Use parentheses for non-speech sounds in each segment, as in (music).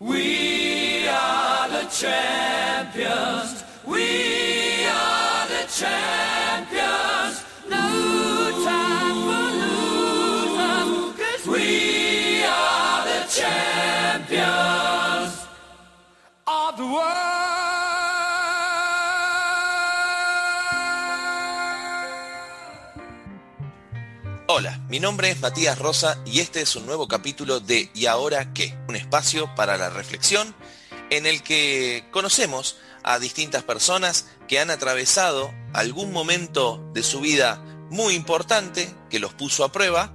We are the champions. We are the champions. Mi nombre es Matías Rosa y este es un nuevo capítulo de ¿Y ahora qué? Un espacio para la reflexión en el que conocemos a distintas personas que han atravesado algún momento de su vida muy importante que los puso a prueba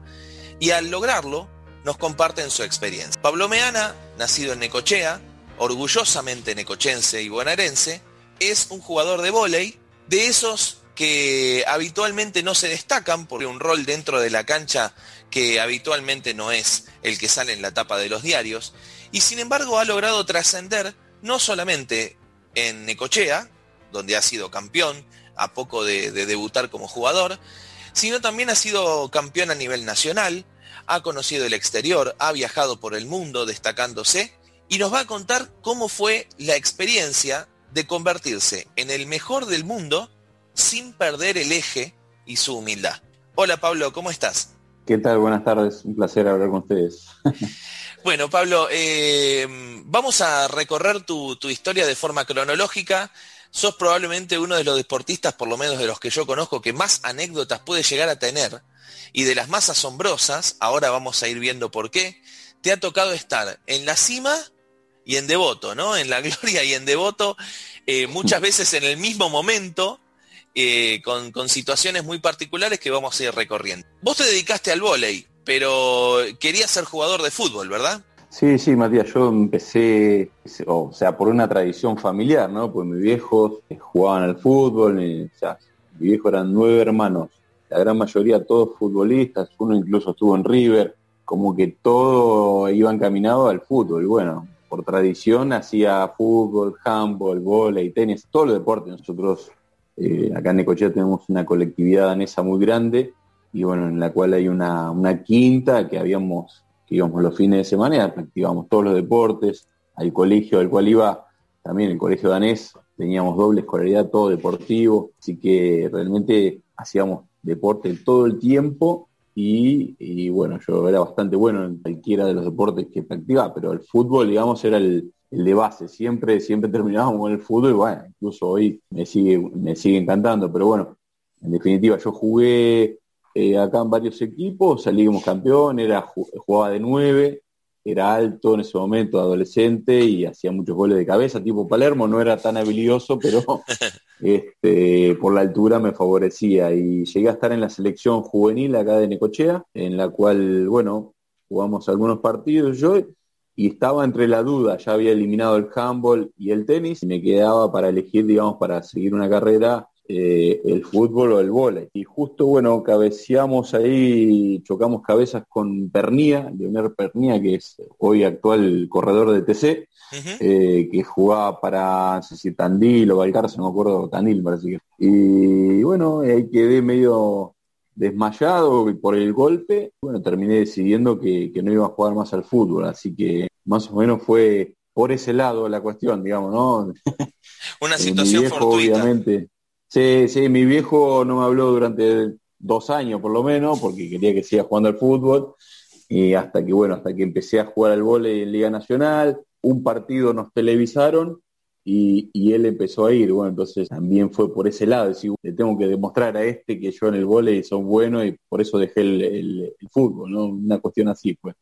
y al lograrlo nos comparten su experiencia. Pablo Meana, nacido en Necochea, orgullosamente necochense y bonaerense, es un jugador de vóley de esos que habitualmente no se destacan por un rol dentro de la cancha que habitualmente no es el que sale en la tapa de los diarios, y sin embargo ha logrado trascender no solamente en Necochea, donde ha sido campeón a poco de, debutar como jugador, sino también ha sido campeón a nivel nacional, ha conocido el exterior, ha viajado por el mundo destacándose y nos va a contar cómo fue la experiencia de convertirse en el mejor del mundo sin perder el eje y su humildad. Hola Pablo, ¿cómo estás? ¿Qué tal? Buenas tardes, un placer hablar con ustedes. (laughs) bueno, Pablo, eh, vamos a recorrer tu, tu, historia de forma cronológica. Sos probablemente uno de los deportistas, por lo menos de los que yo conozco, que más anécdotas puede llegar a tener y de las más asombrosas, ahora vamos a ir viendo por qué, te ha tocado estar en la cima y en devoto, ¿no? En la (laughs) gloria y en devoto, eh, muchas veces en el mismo momento, eh, con, con, situaciones muy particulares que vamos a ir recorriendo. Vos te dedicaste al vóley, pero querías ser jugador de fútbol, ¿verdad? Sí, sí, Matías, yo empecé, o sea, por una tradición familiar, ¿no? Pues mis viejos jugaban al fútbol, y, o sea, mi viejo eran nueve hermanos, la gran mayoría todos futbolistas, uno incluso estuvo en River, como que todo iba encaminado al fútbol. Bueno, por tradición hacía fútbol, handball, vóley, tenis, todos los deportes. Nosotros eh, acá en Necochea tenemos una colectividad danesa muy grande y bueno, en la cual hay una, quinta que habíamos, que íbamos los fines de semana y practicábamos todos los deportes. Al colegio al cual iba, también el colegio danés, teníamos doble escolaridad, todo deportivo, así que realmente hacíamos deporte todo el tiempo y, bueno, yo era bastante bueno en cualquiera de los deportes que practicaba, pero el fútbol, digamos, era el, de base, siempre, siempre terminábamos con el fútbol y bueno, incluso hoy me sigue, me sigue encantando, pero bueno, en definitiva yo jugué eh, acá en varios equipos, salí como campeón, era, jugaba de nueve, era alto en ese momento, adolescente, y hacía muchos goles de cabeza, tipo Palermo, no era tan habilidoso, pero (laughs) este, por la altura me favorecía. Y llegué a estar en la selección juvenil acá de Necochea, en la cual, bueno, jugamos algunos partidos yo, y estaba entre la duda, ya había eliminado el handball y el tenis, y me quedaba para elegir, digamos, para seguir una carrera eh, el fútbol o el vóley. Y justo, bueno, cabeceamos ahí, chocamos cabezas con Pernía, Leonel Pernía, que es hoy actual corredor de TC, uh -huh. eh, que jugaba para, no sé si Tandil o Valcarce, no me acuerdo, Tandil parece que. Y bueno, ahí quedé medio desmayado por el golpe. Bueno, terminé decidiendo que, que no iba a jugar más al fútbol, así que más o menos fue por ese lado la cuestión, digamos, ¿no? (laughs) Una situación viejo, fortuita. Obviamente, Sí, sí, mi viejo no me habló durante dos años por lo menos, porque quería que siga jugando al fútbol, y hasta que, bueno, hasta que empecé a jugar al vóley en Liga Nacional, un partido nos televisaron y, y, él empezó a ir, bueno, entonces también fue por ese lado, decir, le tengo que demostrar a este que yo en el vóley son bueno y por eso dejé el, el, el fútbol, ¿no? Una cuestión así, pues.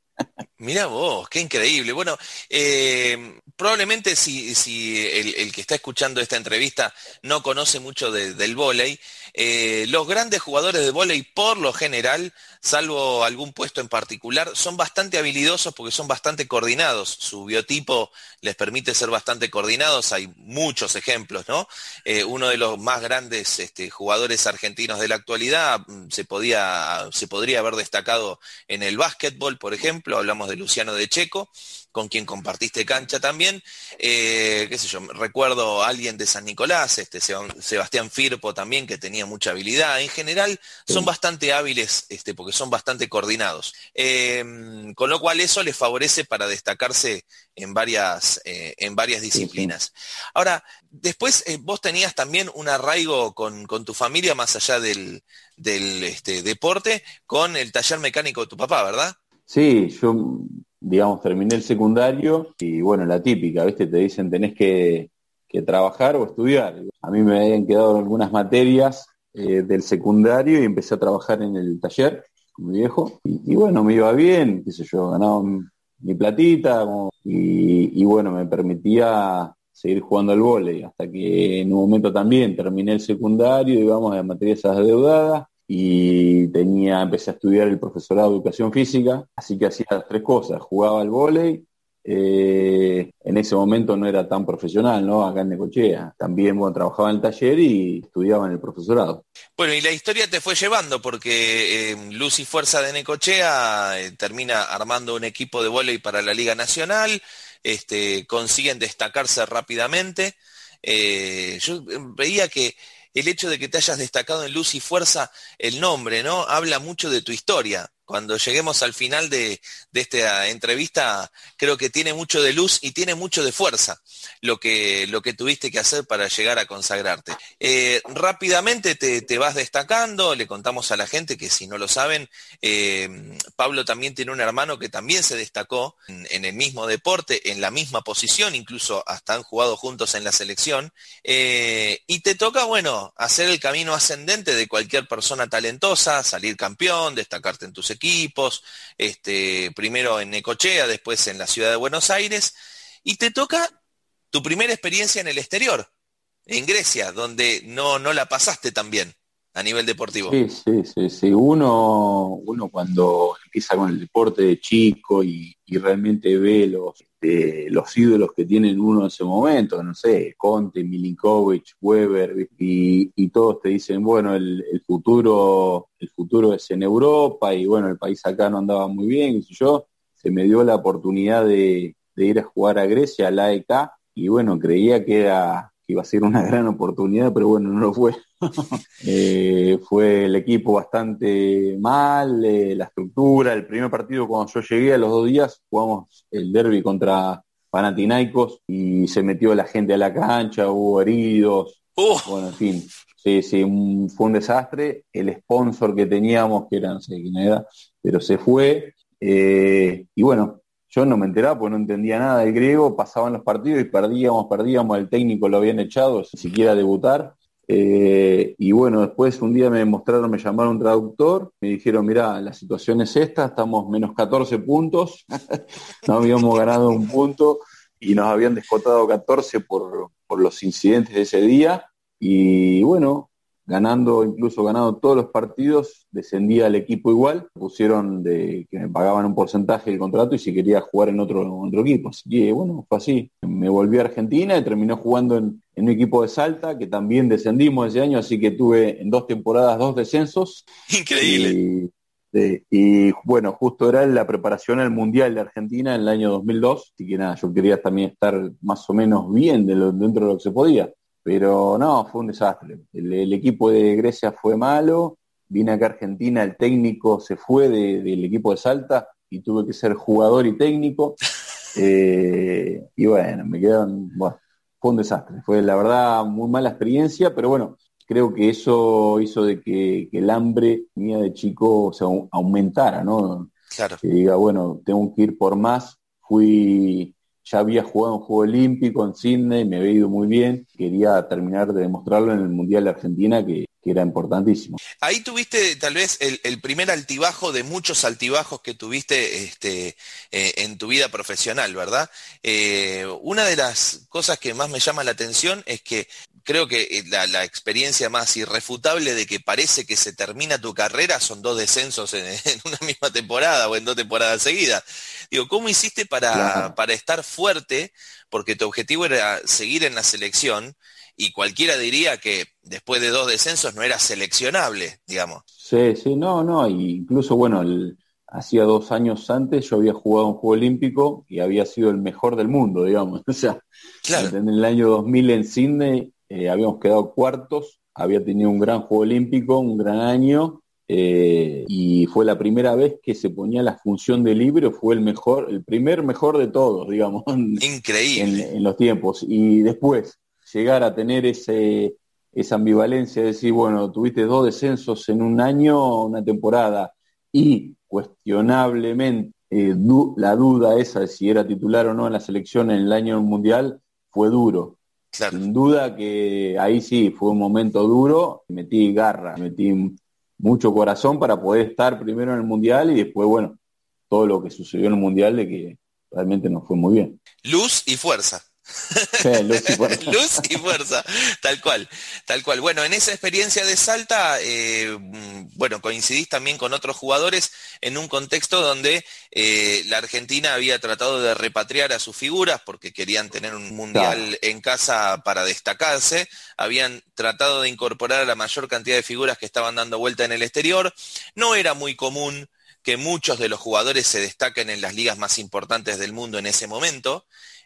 Mira vos, qué increíble. Bueno, eh, probablemente si, si el, que está escuchando esta entrevista no conoce mucho de, del vóley, eh, los grandes jugadores de vóley por lo general, salvo algún puesto en particular, son bastante habilidosos porque son bastante coordinados. Su biotipo les permite ser bastante coordinados. Hay muchos ejemplos, ¿no? Eh, uno de los más grandes este, jugadores argentinos de la actualidad mm, se, podía, se podría haber destacado en el básquetbol, por ejemplo ejemplo, hablamos de Luciano de Checo, con quien compartiste cancha también, eh, qué sé yo, recuerdo a alguien de San Nicolás, este, Sebastián Firpo también, que tenía mucha habilidad, en general son bastante hábiles, este, porque son bastante coordinados, em, con lo cual eso les favorece para destacarse en varias, eh, en varias disciplinas. Ahora, después eh, vos tenías también un arraigo con, tu familia, más allá del, del este, deporte, con el taller mecánico de tu papá, ¿verdad? Sí, yo digamos, terminé el secundario y bueno, la típica, ¿viste? Te dicen tenés que, trabajar o estudiar. A mí me habían quedado algunas materias eh, del secundario y empecé a trabajar en el taller con mi viejo. Y, bueno, me iba bien, qué sé yo, ganaba mi platita y, y bueno, me permitía seguir jugando al vóley, hasta que en un momento también terminé el secundario, digamos, de materias adeudadas, y tenía, empecé a estudiar el profesorado de educación física, así que hacía las tres cosas, jugaba al vóley, eh, en ese momento no era tan profesional, ¿no? Acá en Necochea. También, bueno, trabajaba en el taller y estudiaba en el profesorado. Bueno, y la historia te fue llevando porque eh, Luz y Fuerza de Necochea eh, termina armando un equipo de vóley para la Liga Nacional, este, consiguen destacarse rápidamente. yo veía que el hecho de que te hayas destacado en luz y fuerza, el nombre, ¿no? Habla mucho de tu historia cuando lleguemos al final de, esta entrevista, creo que tiene mucho de luz y tiene mucho de fuerza lo que, lo que tuviste que hacer para llegar a consagrarte. Eh, rápidamente te, vas destacando, le contamos a la gente que si no lo saben, eh, Pablo también tiene un hermano que también se destacó en, el mismo deporte, en la misma posición, incluso hasta han jugado juntos en la selección, eh, y te toca, bueno, hacer el camino ascendente de cualquier persona talentosa, salir campeón, destacarte en tus equipos, este, primero en Necochea, después en la ciudad de Buenos Aires, y te toca tu primera experiencia en el exterior, en Grecia, donde no, no la pasaste tan bien a nivel deportivo. Sí, sí, sí, sí. Uno, uno cuando empieza con el deporte de chico y, y realmente ve los, este, los ídolos que tienen uno en ese momento, no sé, Conte, Milinkovic, Weber, y, todos te dicen, bueno, el, futuro, el futuro es en Europa, y bueno, el país acá no andaba muy bien, y yo, se me dio la oportunidad de, de ir a jugar a Grecia, al AEK, y bueno, creía que era iba a ser una gran oportunidad, pero bueno, no lo fue. (laughs) Eh, fue el equipo bastante mal, eh, la estructura, el primer partido cuando yo llegué a los dos días, jugamos el derby contra Panathinaikos y se metió la gente a la cancha, hubo heridos, bueno, en fin, sí, sí, fue un desastre. El sponsor que teníamos, que era, no sé quién era, pero se fue. Eh, y bueno, yo no me enteraba porque no entendía nada del griego, pasaban los partidos y perdíamos, perdíamos, el técnico lo habían echado siquiera debutar. Eh, y bueno, después un día me mostraron, me llamaron un traductor, me dijeron, mira, la situación es esta, estamos menos 14 puntos, (laughs) no habíamos ganado un punto y nos habían descontado 14 por, por los incidentes de ese día. Y bueno, ganando, incluso ganando todos los partidos, descendía el equipo igual, pusieron de que me pagaban un porcentaje del contrato y si quería jugar en otro, otro equipo. Así que bueno, fue así. Me volví a Argentina y terminó jugando en, un equipo de Salta, que también descendimos ese año, así que tuve en dos temporadas dos descensos. Increíble. Y, bueno, justo era la preparación al Mundial de Argentina en el año 2002, así que nada, yo quería también estar más o menos bien de dentro de lo que se podía. Pero no, fue un desastre. El, equipo de Grecia fue malo, vine acá a Argentina, el técnico se fue del equipo de Salta y tuve que ser jugador y técnico. (laughs) Eh, y bueno, me quedaron, bueno, fue un desastre. Fue la verdad muy mala experiencia, pero bueno, creo que eso hizo de que, el hambre mía de chico se aumentara, ¿no? Claro. Que diga, bueno, tengo que ir por más. Fui ya había jugado un juego olímpico en Sydney, me había ido muy bien, quería terminar de demostrarlo en el Mundial de Argentina, que, era importantísimo. Ahí tuviste tal vez el, primer altibajo de muchos altibajos que tuviste este, eh, en tu vida profesional, ¿verdad? Eh, una de las cosas que más me llama la atención es que creo que eh, la, experiencia más irrefutable de que parece que se termina tu carrera son dos descensos en, (laughs) una misma temporada o en dos temporadas seguidas. Digo, ¿cómo hiciste para, para estar fuerte? Porque tu objetivo era seguir en la selección y cualquiera diría que después de dos descensos no era seleccionable, digamos. Sí, sí, no, no, incluso, bueno, hacía dos años antes yo había jugado un Juego Olímpico y había sido el mejor del mundo, digamos. (laughs) O sea, en el año 2000 en Sydney eh, habíamos quedado cuartos, había tenido un gran Juego Olímpico, un gran año, eh, y fue la primera vez que se ponía la función de libro, fue el mejor, el primer mejor de todos, digamos. (laughs) Increíble. En, los tiempos. Y después, llegar a tener ese, esa ambivalencia de decir, bueno, tuviste dos descensos en un año, una temporada, y cuestionablemente eh, la duda esa de si era titular o no en la selección en el año mundial fue duro. Sin duda que ahí sí fue un momento duro, metí garra, metí mucho corazón para poder estar primero en el Mundial y después, bueno, todo lo que sucedió en el Mundial de que realmente nos fue muy bien. Luz y fuerza. (laughs) luz, y fuerza. tal cual, tal cual. Bueno, en esa experiencia de Salta, eh, bueno, coincidís también con otros jugadores en un contexto donde eh, la Argentina había tratado de repatriar a sus figuras porque querían tener un mundial en casa para destacarse, habían tratado de incorporar a la mayor cantidad de figuras que estaban dando vuelta en el exterior. No era muy común que muchos de los jugadores se destaquen en las ligas más importantes del mundo en ese momento.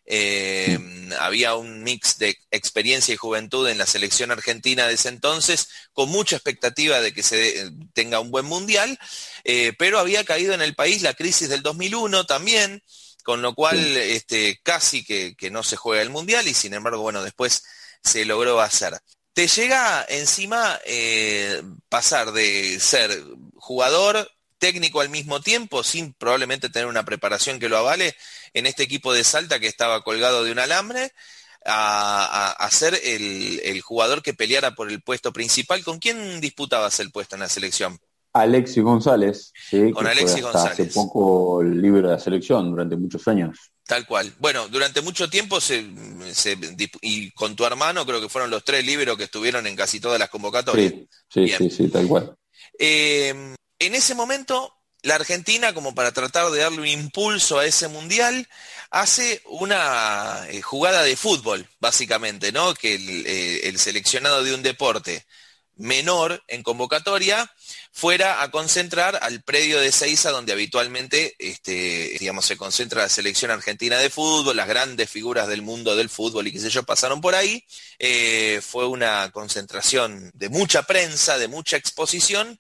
Eh, había un mix de experiencia y juventud en la selección argentina de ese entonces, con mucha expectativa de que se tenga un buen mundial, eh, pero había caído en el país la crisis del 2001 también, con lo cual este, casi que, no se juega el mundial y sin embargo, bueno, después se logró hacer. Te llega encima eh, pasar de ser jugador, técnico al mismo tiempo, sin probablemente tener una preparación que lo avale, en este equipo de Salta que estaba colgado de un alambre, a, ser el, jugador que peleara por el puesto principal. ¿Con quién disputabas el puesto en la selección? Alexis González, sí, Con Alexis González. Hace poco el libro de la selección, durante muchos años. Tal cual. Bueno, durante mucho tiempo se, y con tu hermano creo que fueron los tres libros que estuvieron en casi todas las convocatorias. Sí, sí, sí, tal cual. Eh, en ese momento, la Argentina, como para tratar de darle un impulso a ese mundial, hace una eh, jugada de fútbol, básicamente, ¿no? Que eh, el, seleccionado de un deporte menor en convocatoria fuera a concentrar al predio de Seiza donde habitualmente este, digamos, se concentra la selección argentina de fútbol, las grandes figuras del mundo del fútbol y qué sé yo pasaron por ahí. Eh, fue una concentración de mucha prensa, de mucha exposición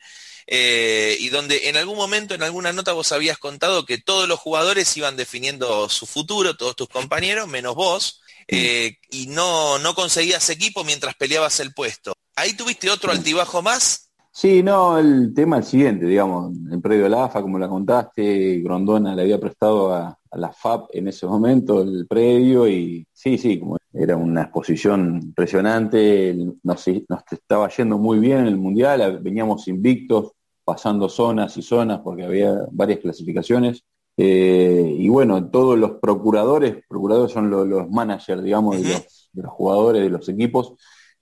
eh, y donde en algún momento, en alguna nota vos habías contado que todos los jugadores iban definiendo su futuro, todos tus compañeros, menos vos, eh, y no, no conseguías equipo mientras peleabas el puesto. ¿Ahí tuviste otro altibajo más? Sí, no, el tema es el siguiente, digamos, el predio de la AFA, como la contaste, Grondona le había prestado a, la FAP en ese momento el predio y sí, sí, como era una exposición impresionante, nos, nos estaba yendo muy bien en el Mundial, veníamos invictos, pasando zonas y zonas porque había varias clasificaciones. Eh, y bueno, todos los procuradores, procuradores son los, managers, digamos, de, los, jugadores, de los equipos,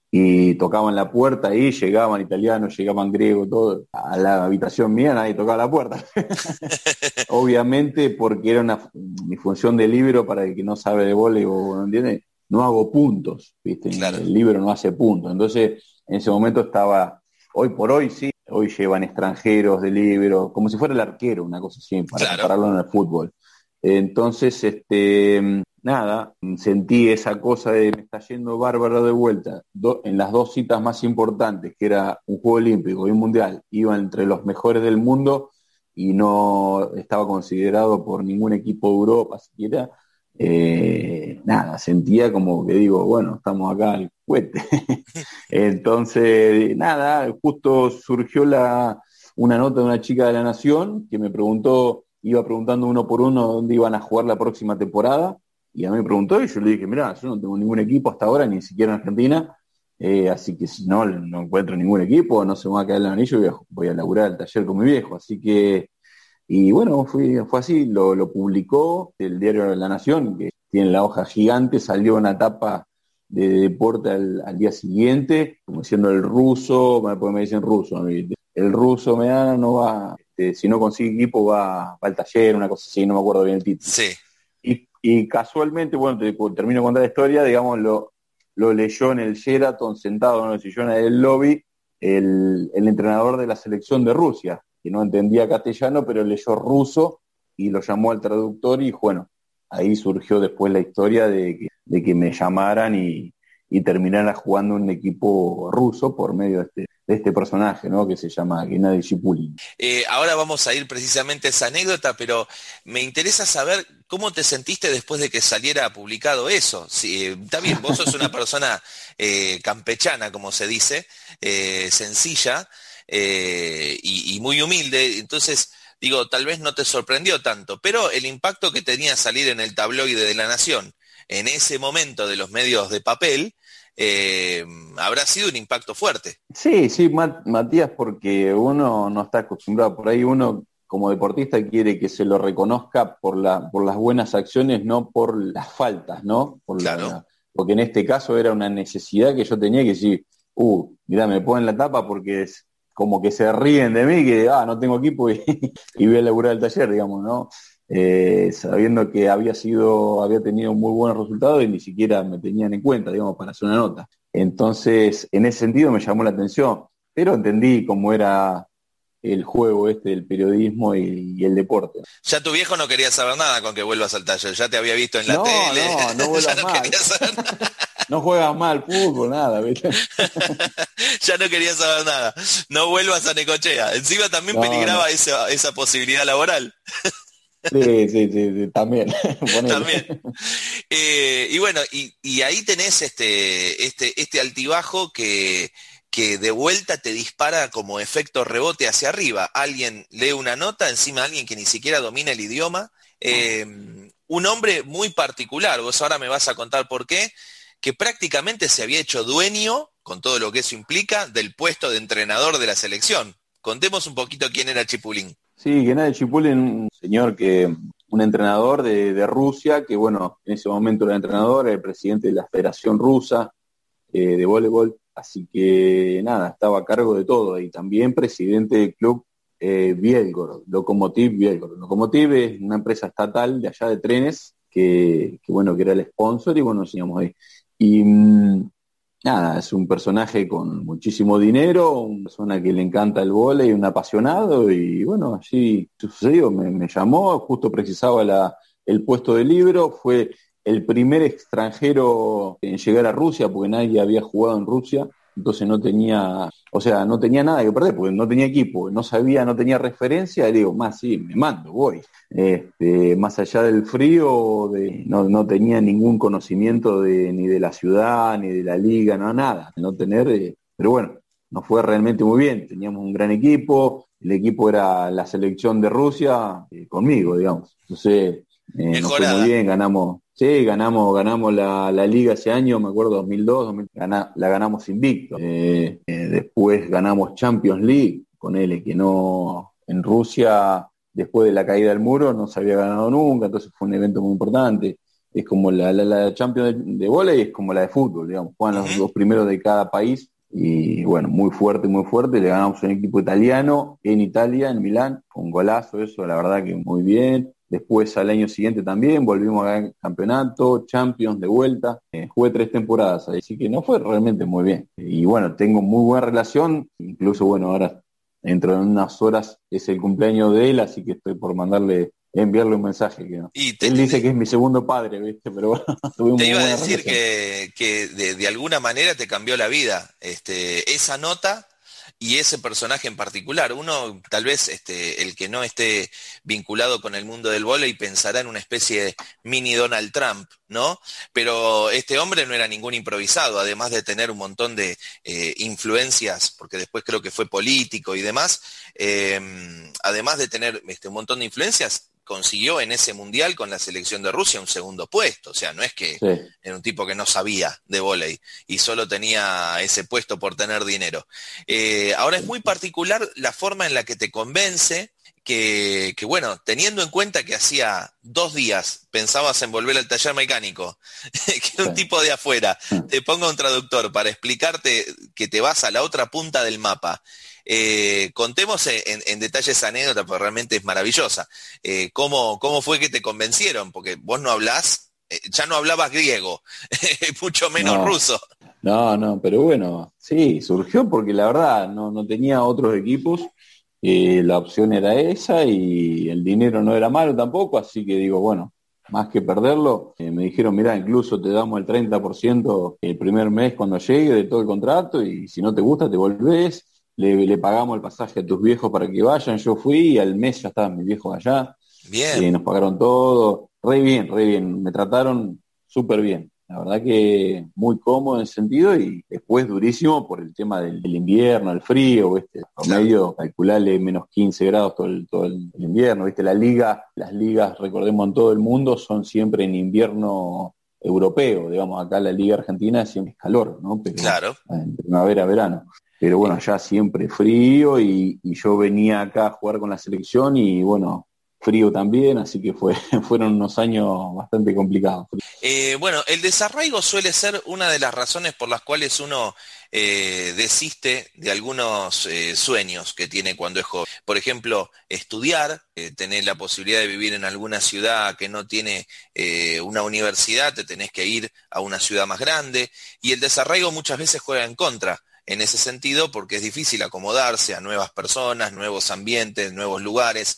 y tocaban la puerta y llegaban italianos, llegaban griegos, todo. A la habitación mía nadie tocaba la puerta. (laughs) Obviamente porque era una, mi función de libro para el que no sabe de vole o no entiende, no hago puntos, ¿viste? El libro no hace puntos. Entonces, en ese momento estaba, hoy por hoy sí, hoy llevan extranjeros de libro, como si fuera el arquero, una cosa así, para compararlo en el fútbol. Entonces, este, nada, sentí esa cosa de me está yendo bárbaro de vuelta. en las dos citas más importantes, que era un Juego Olímpico y un Mundial, iba entre los mejores del mundo y no estaba considerado por ningún equipo de Europa siquiera. Eh, nada, sentía como que digo, bueno, estamos acá al cohete. (laughs) Entonces, nada, justo surgió la, una nota de una chica de la Nación que me preguntó, iba preguntando uno por uno dónde iban a jugar la próxima temporada, y a mí me preguntó y yo le dije, mira, yo no tengo ningún equipo hasta ahora, ni siquiera en Argentina, eh, así que si no, no encuentro ningún equipo, no se me va a caer el anillo, voy a, voy a laburar el taller con mi viejo, así que y bueno, fue, fue así, lo, publicó el diario de la Nación, que tiene la hoja gigante, salió una tapa de deporte al, día siguiente, como diciendo el ruso, porque me dicen ruso, el ruso me da, no va, este, si no consigue equipo va, al taller, una cosa así, no me acuerdo bien el título. Sí. Y, casualmente, bueno, termino de contar la historia, digamos, lo, lo leyó en el Sheraton, sentado en el sillón del lobby, el, el entrenador de la selección de Rusia, que no entendía castellano, pero leyó ruso y lo llamó al traductor y bueno, ahí surgió después la historia de que, de que me llamaran y, y terminara jugando un equipo ruso por medio de este, de este personaje, ¿no? Que se llama Gennady Chipulin. Eh, ahora vamos a ir precisamente a esa anécdota, pero me interesa saber cómo te sentiste después de que saliera publicado eso. Si, eh, está bien, vos sos una (laughs) persona eh, campechana, como se dice, sencilla y, y muy humilde, entonces digo, tal vez no te sorprendió tanto, pero el impacto que tenía salir en el tabloide de la Nación en ese momento de los medios de papel, eh, habrá sido un impacto fuerte. Sí, sí, Matías, porque uno no está acostumbrado, por ahí uno como deportista quiere que se lo reconozca por, la, por las buenas acciones, no por las faltas, ¿no? Por claro. porque en este caso era una necesidad que yo tenía que decir, uh, mira, me ponen la tapa porque es como que se ríen de mí, que, ah, no tengo equipo y, (laughs) y voy a laburar el taller, digamos, ¿no? Eh, sabiendo que había sido, había tenido muy buenos resultados y ni siquiera me tenían en cuenta, digamos, para hacer una nota. Entonces, en ese sentido me llamó la atención, pero entendí cómo era el juego este del periodismo y, el deporte. Ya tu viejo no quería saber nada con que vuelvas al taller, ya te había visto en la tele. No, no (laughs) vuelvas no mal. no juegas mal fútbol, nada, (laughs) ya no quería saber nada. No vuelvas a Necochea. Encima también peligraba esa, esa posibilidad laboral. Sí, sí, sí, también. (laughs) también. Eh, y bueno, y, ahí tenés este, este, este altibajo que, que de vuelta te dispara como efecto rebote hacia arriba. Alguien lee una nota, encima alguien que ni siquiera domina el idioma. Eh, un hombre muy particular, vos ahora me vas a contar por qué, que prácticamente se había hecho dueño, con todo lo que eso implica, del puesto de entrenador de la selección. Contemos un poquito quién era Chipulín. Sí, Gennady Chipulin, un señor que, un entrenador de, Rusia, que bueno, en ese momento era entrenador, era el presidente de la Federación Rusa eh, de Voleibol, así que nada, estaba a cargo de todo, y también presidente del club eh, Bielgorod, Lokomotiv Bielgorod. Lokomotiv es una empresa estatal de allá de trenes, que, bueno, que era el sponsor, y bueno, enseñamos ahí. Y mm, nada, es un personaje con muchísimo dinero, una persona que le encanta el vole y un apasionado, y bueno, así sucedió, me, llamó, justo precisaba el puesto de libro, fue el primer extranjero en llegar a Rusia, porque nadie había jugado en Rusia, entonces no tenía, o sea, no tenía nada que perder, porque no tenía equipo, no sabía, no tenía referencia, y digo, más sí, me mando, voy. Este, más allá del frío, de, no, no, tenía ningún conocimiento de, ni de la ciudad, ni de la liga, no nada, no tener, eh, pero bueno, nos fue realmente muy bien, teníamos un gran equipo, el equipo era la selección de Rusia, eh, conmigo, digamos. Entonces, eh, nos fue muy bien, ganamos, Sí, ganamos, ganamos la, la, liga ese año, me acuerdo 2002, la ganamos invicto. Eh, eh, después ganamos Champions League con él, que no en Rusia después de la caída del muro no se había ganado nunca, entonces fue un evento muy importante. Es como la, la, Champions de, de es como la de fútbol, digamos, juegan los dos primeros de cada país y bueno, muy fuerte, muy fuerte. Le ganamos un equipo italiano en Italia, en Milán, con golazo, eso, la verdad que muy bien. Después al año siguiente también volvimos a ganar campeonato, Champions de vuelta. Eh, jugué tres temporadas, así que no fue realmente muy bien. Y bueno, tengo muy buena relación, incluso bueno, ahora dentro de unas horas es el cumpleaños de él, así que estoy por mandarle enviarle un mensaje que él dice que es mi segundo padre, ¿viste? Pero bueno, (laughs) te iba a decir que, que de, de, alguna manera te cambió la vida. Este, esa nota y ese personaje en particular. Uno, tal vez este, el que no esté vinculado con el mundo del y pensará en una especie de mini Donald Trump, ¿no? Pero este hombre no era ningún improvisado, además de tener un montón de eh, influencias, porque después creo que fue político y demás, eh, además de tener este, un montón de influencias, consiguió en ese mundial con la selección de Rusia un segundo puesto. O sea, no es que era un tipo que no sabía de volei y solo tenía ese puesto por tener dinero. Eh, ahora es muy particular la forma en la que te convence que, que, bueno, teniendo en cuenta que hacía dos días pensabas en volver al taller mecánico, (laughs) que un tipo de afuera te ponga un traductor para explicarte que te vas a la otra punta del mapa eh, contemos en, detalle esa anécdota, porque realmente es maravillosa. Eh, ¿cómo, ¿Cómo fue que te convencieron? Porque vos no hablás, eh, ya no hablabas griego, (laughs) mucho menos ruso. No, no, pero bueno, sí, surgió porque la verdad no, no tenía otros equipos eh, la opción era esa y el dinero no era malo tampoco, así que digo, bueno, más que perderlo, eh, me dijeron, mira, incluso te damos el 30% el primer mes cuando llegue de todo el contrato y si no te gusta te volvés, le, le pagamos el pasaje a tus viejos para que vayan, yo fui y al mes ya estaban mis viejos allá, Bien. y nos pagaron todo, re bien, re bien, me trataron súper bien. La verdad que muy cómodo en ese sentido y después durísimo por el tema del, del invierno, el frío, este promedio, calcularle menos 15 grados todo el, todo el invierno, viste, la liga, las ligas, recordemos en todo el mundo, son siempre en invierno europeo, digamos, acá la liga argentina siempre es calor, ¿no? Pero Claro. en primavera, verano. Pero bueno, allá siempre frío y, yo venía acá a jugar con la selección y bueno, frío también, así que fue, (laughs) fueron unos años bastante complicados. Eh, bueno, el desarraigo suele ser una de las razones por las cuales uno eh, desiste de algunos eh, sueños que tiene cuando es joven. Por ejemplo, estudiar, eh, tener la posibilidad de vivir en alguna ciudad que no tiene una universidad, te tenés que ir a una ciudad más grande y el desarraigo muchas veces juega en contra en ese sentido porque es difícil acomodarse a nuevas personas, nuevos ambientes, nuevos lugares.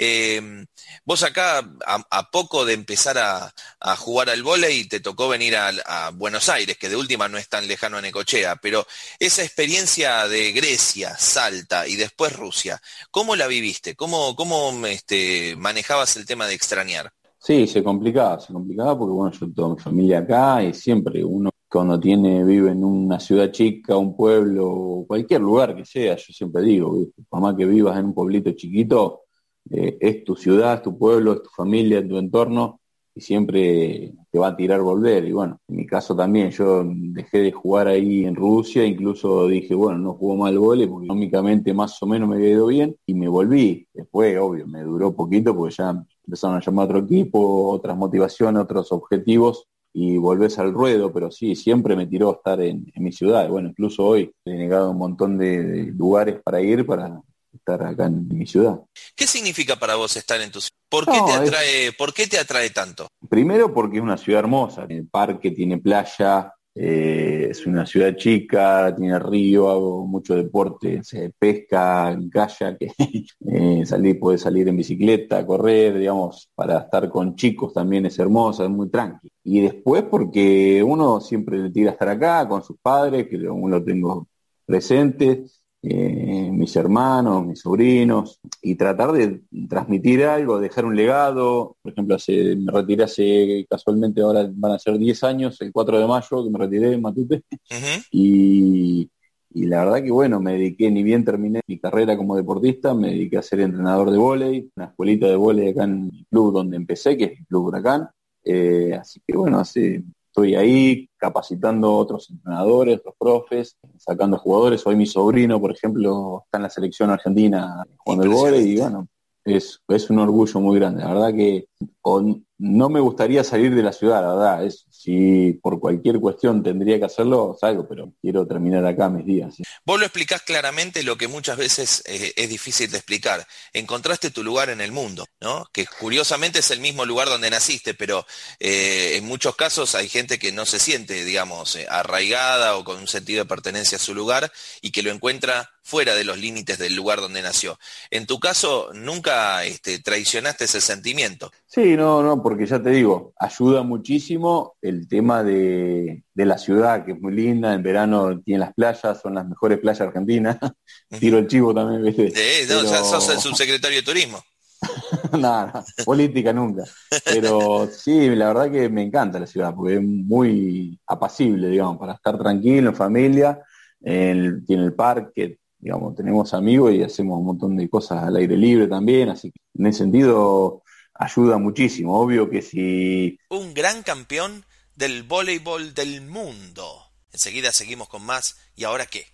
Eh, vos acá, a, poco de empezar a, jugar al vóley, te tocó venir a, Buenos Aires, que de última no es tan lejano a Necochea, pero esa experiencia de Grecia, Salta y después Rusia, ¿cómo la viviste? ¿Cómo, cómo este, manejabas el tema de extrañar? Sí, se complicaba, se complicaba porque bueno, yo toda mi familia acá y siempre uno cuando tiene, vive en una ciudad chica, un pueblo, cualquier lugar que sea, yo siempre digo, por más que vivas en un pueblito chiquito, eh, es tu ciudad, es tu pueblo, es tu familia, es tu entorno, y siempre te va a tirar volver. Y bueno, en mi caso también, yo dejé de jugar ahí en Rusia, incluso dije, bueno, no juego mal vole porque económicamente más o menos me quedó bien, y me volví. Después, obvio, me duró poquito porque ya empezaron a llamar a otro equipo, otras motivaciones, otros objetivos, y volvés al ruedo, pero sí, siempre me tiró estar en, en mi ciudad. Bueno, incluso hoy he negado un montón de, de lugares para ir para estar acá en mi ciudad. ¿Qué significa para vos estar en tu ciudad? ¿Por qué, no, te atrae, es... ¿Por qué te atrae tanto? Primero porque es una ciudad hermosa, tiene parque, tiene playa, eh, es una ciudad chica, tiene río, hago mucho deporte, se pesca, kayak, (laughs) eh, salir, puede salir en bicicleta, correr, digamos, para estar con chicos también es hermosa, es muy tranqui. Y después porque uno siempre le tira a estar acá con sus padres, que aún lo tengo presente, eh, mis hermanos, mis sobrinos, y tratar de transmitir algo, dejar un legado. Por ejemplo, hace, me retiré hace, casualmente ahora van a ser 10 años, el 4 de mayo, que me retiré en Matute, uh -huh. y, y, la verdad que bueno, me dediqué, ni bien terminé mi carrera como deportista, me dediqué a ser entrenador de vóley, una escuelita de vóley acá en el club donde empecé, que es el Club Huracán. Eh, así que bueno, hace estoy ahí capacitando a otros entrenadores, otros profes, sacando jugadores. Hoy mi sobrino, por ejemplo, está en la selección argentina jugando el vóley y bueno, es, es un orgullo muy grande. La verdad que o, no me gustaría salir de la ciudad, la verdad. Si por cualquier cuestión tendría que hacerlo, salgo, pero quiero terminar acá mis días. Vos lo explicás claramente lo que muchas veces eh, es difícil de explicar. Encontraste tu lugar en el mundo, ¿no? Que curiosamente es el mismo lugar donde naciste, pero eh, en muchos casos hay gente que no se siente, digamos, eh, arraigada o con un sentido de pertenencia a su lugar y que lo encuentra fuera de los límites del lugar donde nació. En tu caso, nunca este, traicionaste ese sentimiento. Sí, no, no, porque ya te digo, ayuda muchísimo el tema de, de la ciudad, que es muy linda, en verano tiene las playas, son las mejores playas argentinas. (laughs) Tiro el chivo también, ¿viste? Sí, no, Pero... sos el subsecretario de turismo. (laughs) no, no, política nunca. Pero sí, la verdad que me encanta la ciudad, porque es muy apacible, digamos, para estar tranquilo, en familia. El, tiene el parque, digamos, tenemos amigos y hacemos un montón de cosas al aire libre también, así que en ese sentido ayuda muchísimo. Obvio que si... Un gran campeón del voleibol del mundo. Enseguida seguimos con más. ¿Y ahora qué?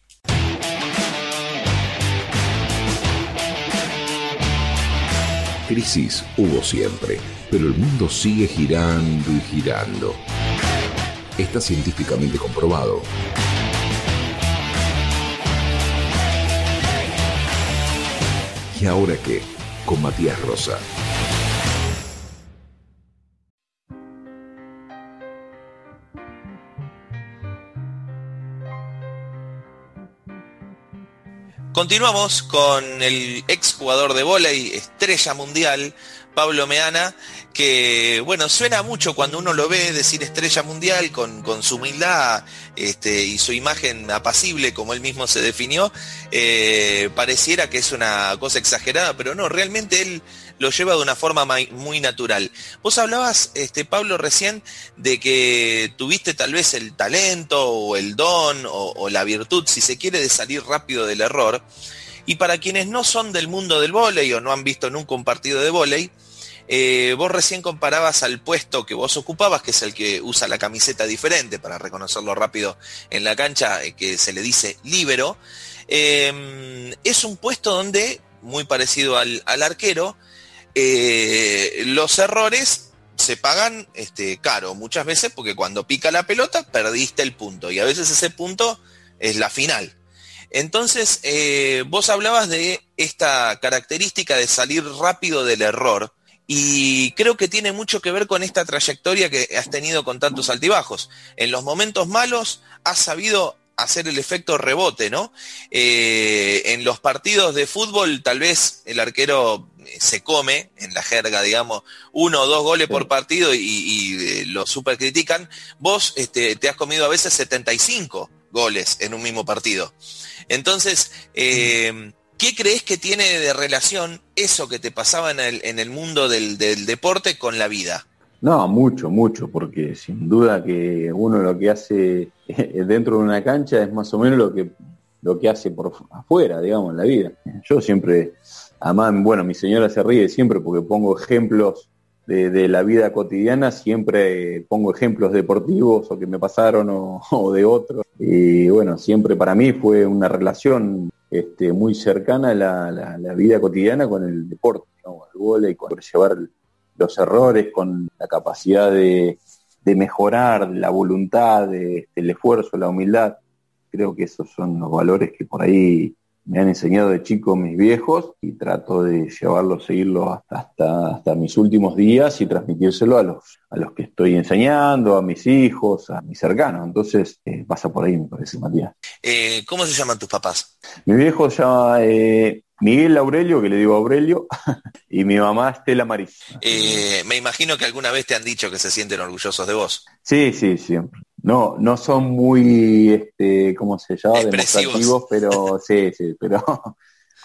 Crisis hubo siempre, pero el mundo sigue girando y girando. Está científicamente comprobado. ¿Y ahora qué? Con Matías Rosa. Continuamos con el ex jugador de vóley, estrella mundial, Pablo Meana, que bueno, suena mucho cuando uno lo ve decir estrella mundial con, con su humildad este, y su imagen apacible, como él mismo se definió, eh, pareciera que es una cosa exagerada, pero no, realmente él lo lleva de una forma muy natural. Vos hablabas, este, Pablo, recién de que tuviste tal vez el talento o el don o, la virtud, si se quiere, de salir rápido del error. Y para quienes no son del mundo del vóley o no han visto nunca un partido de vóley, eh, vos recién comparabas al puesto que vos ocupabas, que es el que usa la camiseta diferente para reconocerlo rápido en la cancha, eh, que se le dice líbero. Em, es un puesto donde, muy parecido al, arquero, eh, los errores se pagan este, caro muchas veces porque cuando pica la pelota perdiste el punto y a veces ese punto es la final. Entonces, vos hablabas de esta característica de salir rápido del error y creo que tiene mucho que ver con esta trayectoria que has tenido con tantos altibajos. En los momentos malos has sabido hacer el efecto rebote, ¿no? Eh, en los partidos de fútbol tal vez el arquero eh, se come, en la jerga, digamos, uno o dos goles por partido y, eh, lo super critican. Vos este, te has comido a veces 75 goles en un mismo partido. Entonces, ¿Qué crees que tiene de relación eso que te pasaba en el, en el mundo del, deporte con la vida? No, mucho, mucho, porque sin duda que uno lo que hace dentro de una cancha es más o menos lo que, lo que hace por afuera, digamos, en la vida. Yo siempre, además, bueno, mi señora se ríe siempre porque pongo ejemplos de, la vida cotidiana, siempre pongo ejemplos deportivos o que me pasaron (laughs) o, de otros. Y bueno, siempre para mí fue una relación este, muy cercana a la, vida cotidiana con el deporte, el vóley, con llevar los errores, con la capacidad de, mejorar, la voluntad, de, el esfuerzo, la humildad. Creo que esos son los valores que por ahí me han enseñado de chico mis viejos y trato de llevarlo, seguirlo hasta, hasta, hasta mis últimos días y transmitírselo a los, a los que estoy enseñando, a mis hijos, a mis cercanos. Entonces eh, pasa por ahí, me parece, Matías. Eh, ¿Cómo se llaman tus papás? Mi viejo se llama eh, Miguel Aurelio, que le digo Aurelio, (laughs) y mi mamá Estela Maris. me imagino que alguna vez te han dicho que se sienten orgullosos de vos. Sí, sí, siempre. No, no son muy, este, ¿cómo se llama? Demostrativos, pero (laughs) sí, sí, pero,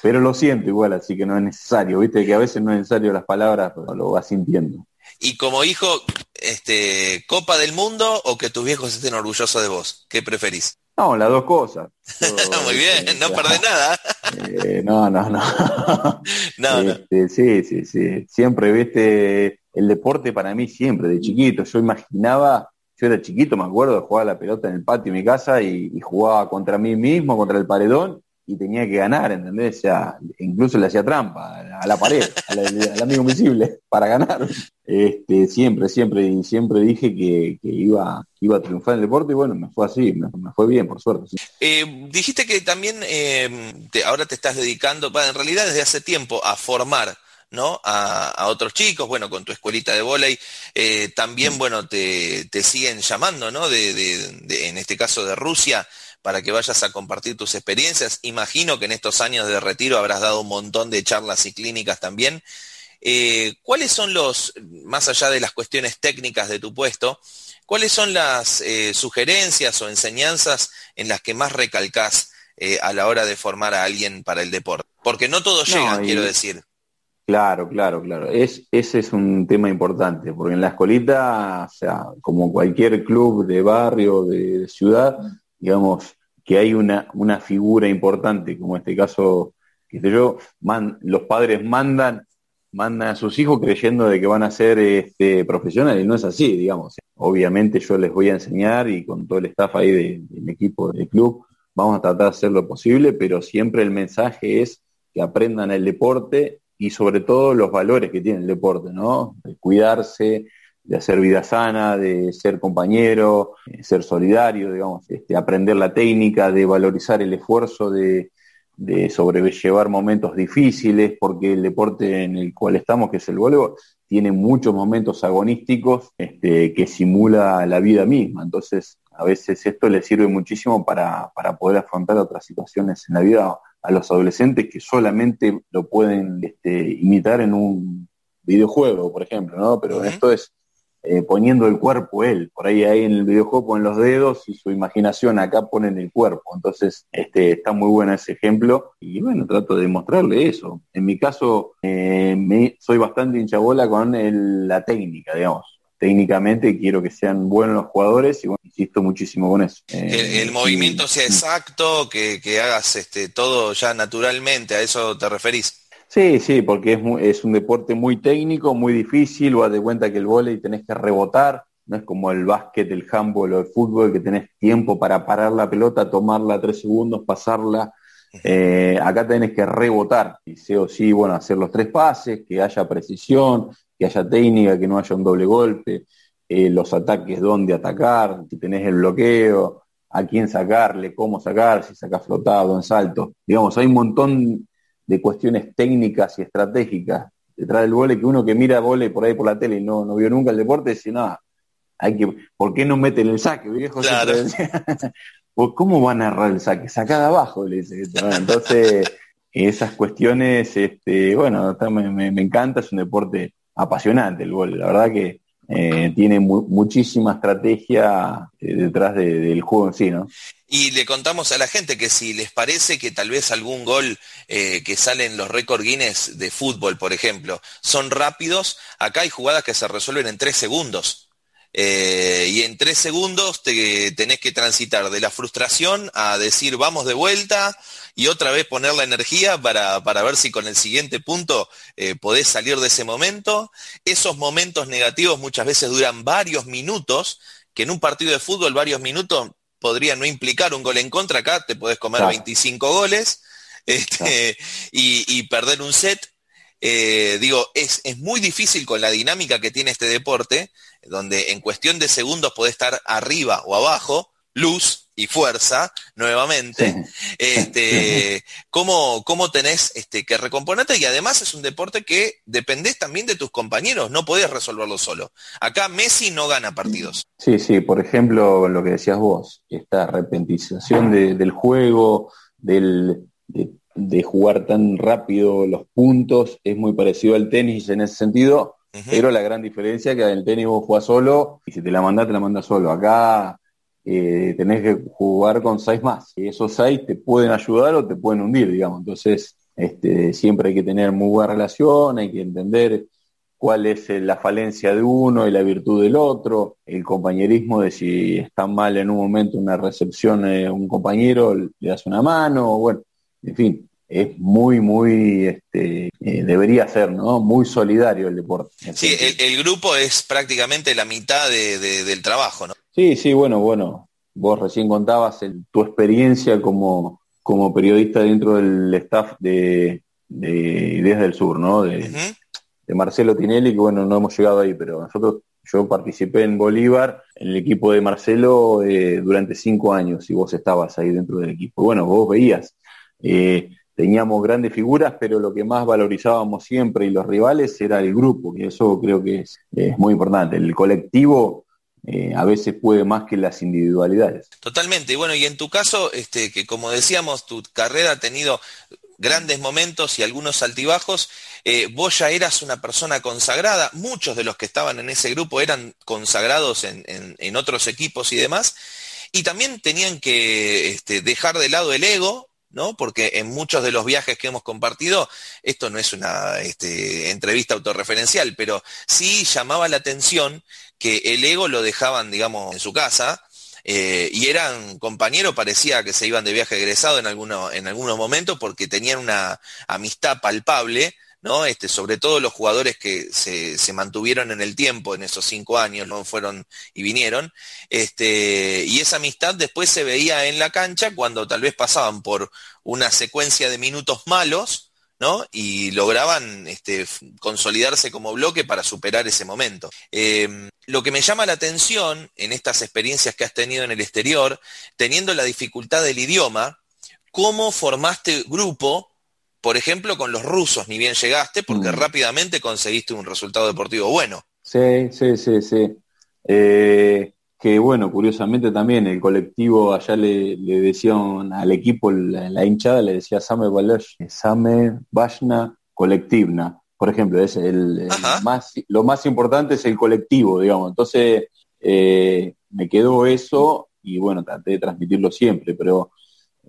pero lo siento igual, así que no es necesario, viste que a veces no es necesario las palabras, pero lo vas sintiendo. Y como hijo, este, Copa del Mundo o que tus viejos estén orgullosos de vos, ¿qué preferís? No, las dos cosas. (laughs) Muy bien, no perdés nada. Eh, no, no, (laughs) no. no, este, Sí, sí, sí. Siempre, viste, el deporte para mí siempre, de chiquito, yo imaginaba yo era chiquito, me acuerdo, jugaba la pelota en el patio de mi casa y, jugaba contra mí mismo, contra el paredón, y tenía que ganar, ¿entendés? O sea, incluso le hacía trampa a la pared, al, amigo invisible, para ganar. Este, siempre, siempre, y siempre dije que, iba, iba a triunfar en el deporte y bueno, me fue así, me, fue bien, por suerte. Eh, dijiste que también eh, ahora te estás dedicando, en realidad desde hace tiempo, a formar ¿no? A, otros chicos, bueno, con tu escuelita de volei, eh, también, bueno, te, siguen llamando, ¿no? De, en este caso de Rusia, para que vayas a compartir tus experiencias. Imagino que en estos años de retiro habrás dado un montón de charlas y clínicas también. Eh, ¿Cuáles son los, más allá de las cuestiones técnicas de tu puesto, cuáles son las eh, sugerencias o enseñanzas en las que más recalcás a la hora de formar a alguien para el deporte? Porque no todos llegan, quiero decir. Claro, claro, claro. Es, ese es un tema importante, porque en la escolita, o sea, como cualquier club de barrio, de, ciudad, digamos que hay una, una figura importante, como en este caso, que yo, los padres mandan, mandan a sus hijos creyendo de que van a ser este, profesionales, no es así, digamos. Obviamente yo les voy a enseñar y con todo el staff ahí de, mi equipo del club, vamos a tratar de hacer lo posible, pero siempre el mensaje es que aprendan el deporte y sobre todo los valores que tiene el deporte, ¿no? De cuidarse, de hacer vida sana, de ser compañero, de ser solidario, digamos, este, aprender la técnica, de valorizar el esfuerzo, de, de sobrellevar momentos difíciles, porque el deporte en el cual estamos, que es el voleibol, tiene muchos momentos agonísticos este, que simula la vida misma. Entonces, a veces esto le sirve muchísimo para, para poder afrontar otras situaciones en la vida a los adolescentes que solamente lo pueden este, imitar en un videojuego, por ejemplo, ¿no? Pero esto es eh, poniendo el cuerpo él. Por ahí ahí en el videojuego ponen los dedos y su imaginación acá ponen el cuerpo. Entonces, este, está muy bueno ese ejemplo y bueno, trato de mostrarle eso. En mi caso, eh, me, soy bastante hinchabola con la técnica, digamos. Técnicamente quiero que sean buenos los jugadores y bueno, insisto muchísimo con eso. Eh, el, movimiento sea exacto, que, que hagas este, todo ya naturalmente, ¿a eso te referís? Sí, sí, porque es, es un deporte muy técnico, muy difícil, vos de cuenta que el vóley tenés que rebotar, no es como el básquet, el handball o el fútbol que tenés tiempo para parar la pelota, tomarla tres segundos, pasarla. Eh, acá tenés que rebotar y sí o sí, bueno, hacer los tres pases, que haya precisión, que haya técnica, que no haya un doble golpe, eh, los ataques, dónde atacar, si tenés el bloqueo, a quién sacarle, cómo sacar, si saca flotado, en salto. Digamos, hay un montón de cuestiones técnicas y estratégicas detrás del vole que uno que mira vole por ahí por la tele y no, no vio nunca el deporte dice, no, hay que, ¿por qué no meten el saque, viejo? (laughs) Claro. ¿Cómo van a agarrar el saque? Saca de abajo, le dice. Entonces, esas cuestiones, este, bueno, me, me, encanta, es un deporte apasionante el vole, la verdad que eh, tiene muchísima estrategia eh, detrás del juego en sí, ¿no? Y le contamos a la gente que si les parece que tal vez algún gol eh, que sale en los récord Guinness de fútbol, por ejemplo, son rápidos, acá hay jugadas que se resuelven en tres segundos. Eh, y en tres segundos te, tenés que transitar de la frustración a decir vamos de vuelta y otra vez poner la energía para, para ver si con el siguiente punto eh, podés salir de ese momento. Esos momentos negativos muchas veces duran varios minutos, que en un partido de fútbol varios minutos podría no implicar un gol en contra, acá te podés comer 25 goles (laughs) este, y, perder un set. Eh, digo, es, es, muy difícil con la dinámica que tiene este deporte, donde en cuestión de segundos podés estar arriba o abajo, luz, y fuerza nuevamente, este, cómo, cómo tenés este, que recomponerte y además es un deporte que dependés también de tus compañeros, no podés resolverlo solo. Acá Messi no gana partidos. Sí, sí, por ejemplo, lo que decías vos, esta repentización del juego, del, de, jugar tan rápido los puntos, es muy parecido al tenis en ese sentido, pero la gran diferencia es que en el tenis vos jugás solo y si te la mandás, te la mandas solo. Acá eh, tenés que jugar con seis más. Y esos seis te pueden ayudar o te pueden hundir, digamos. Entonces, este, siempre hay que tener muy buena relación, hay que entender cuál es la falencia de uno y la virtud del otro, el compañerismo de si está mal en un momento una recepción eh, un compañero, le das una mano, bueno, en fin, es muy, muy, este, eh, debería ser, ¿no? Muy solidario el deporte. Sí, el, grupo es prácticamente la mitad del trabajo, ¿no? Sí, sí, bueno, bueno, vos recién contabas tu experiencia como, como periodista dentro del staff de, de Desde el Sur, ¿no? De, Marcelo Tinelli, que bueno, no hemos llegado ahí, pero nosotros, yo participé en Bolívar, en el equipo de Marcelo, eh, durante cinco años, y vos estabas ahí dentro del equipo. Bueno, vos veías, eh, teníamos grandes figuras, pero lo que más valorizábamos siempre y los rivales era el grupo, y eso creo que es, muy importante. El colectivo eh, a veces puede más que las individualidades. Totalmente. Y bueno, y en tu caso, este, que como decíamos, tu carrera ha tenido grandes momentos y algunos altibajos, eh, vos ya eras una persona consagrada, muchos de los que estaban en ese grupo eran consagrados en, otros equipos y demás, y también tenían que este, dejar de lado el ego, ¿no? Porque en muchos de los viajes que hemos compartido, esto no es una este, entrevista autorreferencial, pero sí llamaba la atención que el ego lo dejaban, digamos, en su casa, eh, y eran compañeros, parecía que se iban de viaje egresado en, en algunos momentos porque tenían una amistad palpable, ¿no? Este, sobre todo los jugadores que se, mantuvieron en el tiempo en esos cinco años, no fueron y vinieron, este, y esa amistad después se veía en la cancha cuando tal vez pasaban por una secuencia de minutos malos. Y lograban este, consolidarse como bloque para superar ese momento. Em, lo que me llama la atención en estas experiencias que has tenido en el exterior, teniendo la dificultad del idioma, ¿cómo formaste grupo, por ejemplo, con los rusos? Ni bien llegaste, porque mm. rápidamente conseguiste un resultado deportivo bueno. Sí, sí, sí, sí. Eh, que bueno, curiosamente también el colectivo allá le, decían al equipo, la, hinchada le decía Same Balash, Same Vashna Colectivna. Por ejemplo, es el, más, lo más importante es el colectivo, digamos. Entonces, eh, me quedó eso y bueno, traté de transmitirlo siempre, pero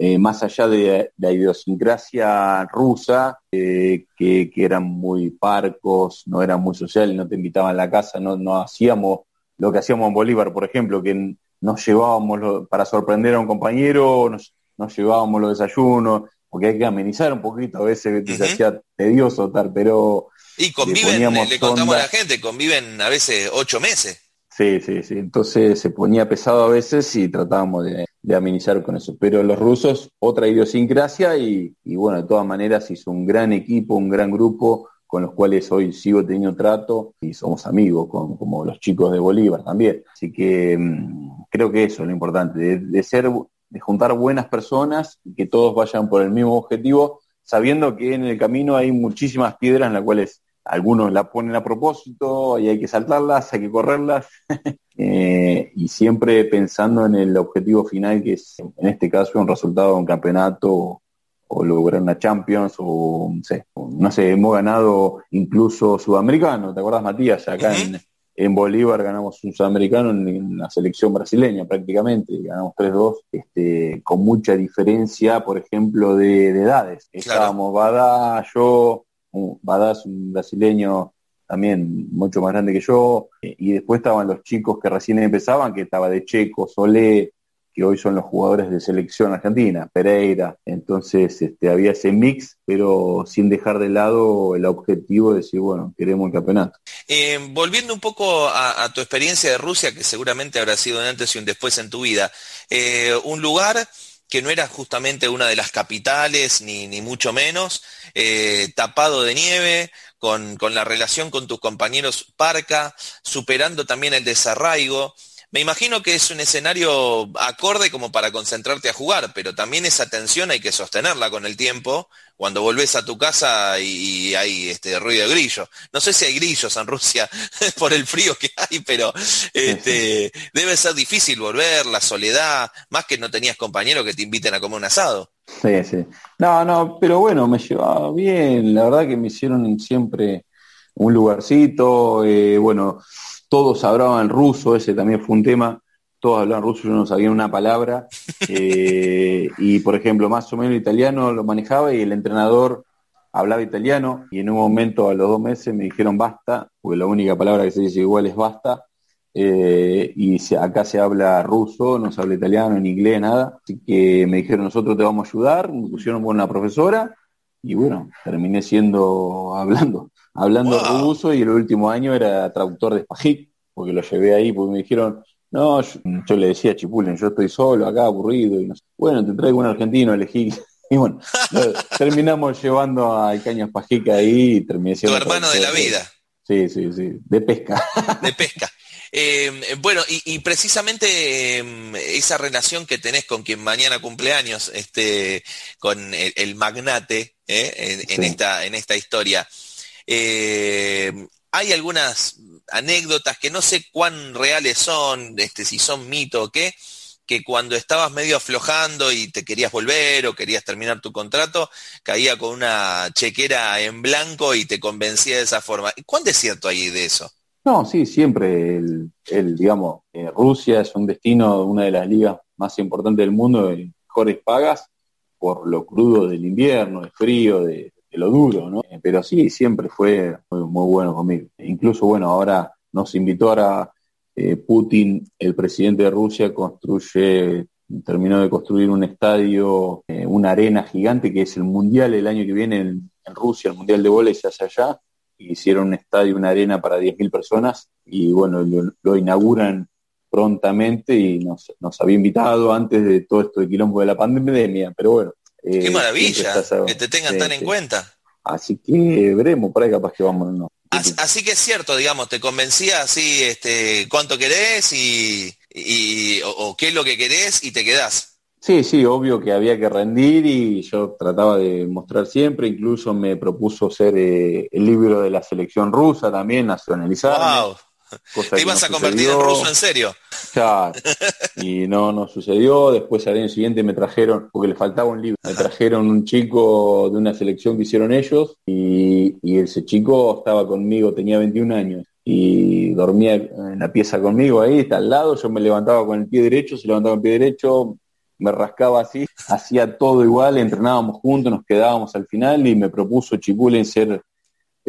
eh, más allá de la idiosincrasia rusa, eh, que, eran muy parcos, no eran muy sociales, no te invitaban a la casa, no, no hacíamos lo que hacíamos en Bolívar, por ejemplo, que nos llevábamos para sorprender a un compañero, nos, llevábamos los desayunos, porque hay que amenizar un poquito, a veces se hacía tedioso tal, pero... Y conviven, le, contamos a la gente, conviven a veces ocho meses. Sí, sí, sí. Entonces se ponía pesado a veces y tratábamos de, amenizar con eso. Pero los rusos, otra idiosincrasia y, y, bueno, de todas maneras hizo un gran equipo, un gran grupo con los cuales hoy sigo teniendo trato y somos amigos, como los chicos de Bolívar también. Así que mm, creo que eso es lo importante, de, ser, de juntar buenas personas y que todos vayan por el mismo objetivo, sabiendo que en el camino hay muchísimas piedras en las cuales algunos la ponen a propósito y hay que saltarlas, hay que correrlas, (laughs) eh, y siempre pensando en el objetivo final, que es en este caso un resultado de un campeonato o lograr una Champions, o no sé, no sé, hemos ganado incluso sudamericano, ¿te acuerdas Matías? Acá en, en, Bolívar ganamos un sudamericano en, la selección brasileña prácticamente, ganamos 3-2, este, con mucha diferencia, por ejemplo, de, edades. Estábamos Badá, yo, Badá es un brasileño también mucho más grande que yo, y después estaban los chicos que recién empezaban, que estaba de Checo, Solé, que hoy son los jugadores de selección argentina, Pereira. Entonces este, había ese mix, pero sin dejar de lado el objetivo de decir, bueno, queremos el campeonato. Eh, volviendo un poco a, tu experiencia de Rusia, que seguramente habrá sido un antes y un después en tu vida, eh, un lugar que no era justamente una de las capitales, ni, ni mucho menos, eh, tapado de nieve, con, la relación con tus compañeros Parca, superando también el desarraigo. Me imagino que es un escenario acorde como para concentrarte a jugar, pero también esa tensión hay que sostenerla con el tiempo cuando volvés a tu casa y, hay este ruido de grillos. No sé si hay grillos en Rusia (laughs) por el frío que hay, pero este, (laughs) debe ser difícil volver, la soledad, más que no tenías compañeros que te inviten a comer un asado. Sí, sí. No, no, pero bueno, me llevaba bien. La verdad que me hicieron siempre un lugarcito. Eh, bueno, todos hablaban ruso, ese también fue un tema, todos hablaban ruso, yo no sabía una palabra, (laughs) eh, y por ejemplo, más o menos italiano lo manejaba y el entrenador hablaba italiano, y en un momento a los dos meses me dijeron basta, porque la única palabra que se dice igual es basta, eh, y acá se habla ruso, no se habla italiano, ni inglés, nada, así que me dijeron nosotros te vamos a ayudar, me pusieron con una profesora, y bueno, terminé siendo hablando hablando ruso y el último año era traductor de Spajik, porque lo llevé ahí, porque me dijeron, no, yo, le decía a Chipulen, yo estoy solo acá, aburrido, y no sé. bueno, te traigo un argentino, elegí. (laughs) Y bueno, terminamos llevando a Caña Spajik ahí y terminé siendo... Tu hermano de la vida. Sí, sí, sí, de pesca. (laughs) De pesca. Eh, bueno, y, precisamente em, esa relación que tenés con quien mañana cumpleaños, este, con el, magnate eh, en, esta, en esta historia, eh, hay algunas anécdotas que no sé cuán reales son, este, si son mito o qué, que cuando estabas medio aflojando y te querías volver o querías terminar tu contrato, caía con una chequera en blanco y te convencía de esa forma. ¿Cuán es cierto hay de eso? No, sí, siempre el, digamos, eh, Rusia es un destino, una de las ligas más importantes del mundo, de mejores pagas, por lo crudo del invierno, el frío, de lo duro, ¿no? Pero sí, siempre fue muy, bueno conmigo. Incluso, bueno, ahora nos invitó a eh, Putin, el presidente de Rusia, construye, terminó de construir un estadio, eh, una arena gigante que es el mundial el año que viene en, Rusia, el mundial de volei se hace allá. Hicieron un estadio, una arena para 10.000 personas y bueno, lo, inauguran prontamente y nos, nos había invitado antes de todo esto de quilombo de la pandemia, pero bueno, Qué eh, maravilla, que te tengan tan en cuenta. Así que veremos, por ahí capaz que vamos. No. Así, que es cierto, digamos, te convencía así este, cuánto querés y, o, qué es lo que querés y te quedás. Sí, sí, obvio que había que rendir y yo trataba de mostrar siempre, incluso me propuso ser eh, el libro de la selección rusa también, nacionalizar. Cosa Te ibas no a convertir en ruso en serio. Claro. (laughs) Y no, no sucedió. Después al año siguiente me trajeron, porque le faltaba un libro, me trajeron un chico de una selección que hicieron ellos y, y ese chico estaba conmigo, tenía 21 años y dormía en la pieza conmigo ahí, está al lado, yo me levantaba con el pie derecho, se levantaba con el pie derecho, me rascaba así, hacía todo igual, entrenábamos juntos, nos quedábamos al final y me propuso Chipulen ser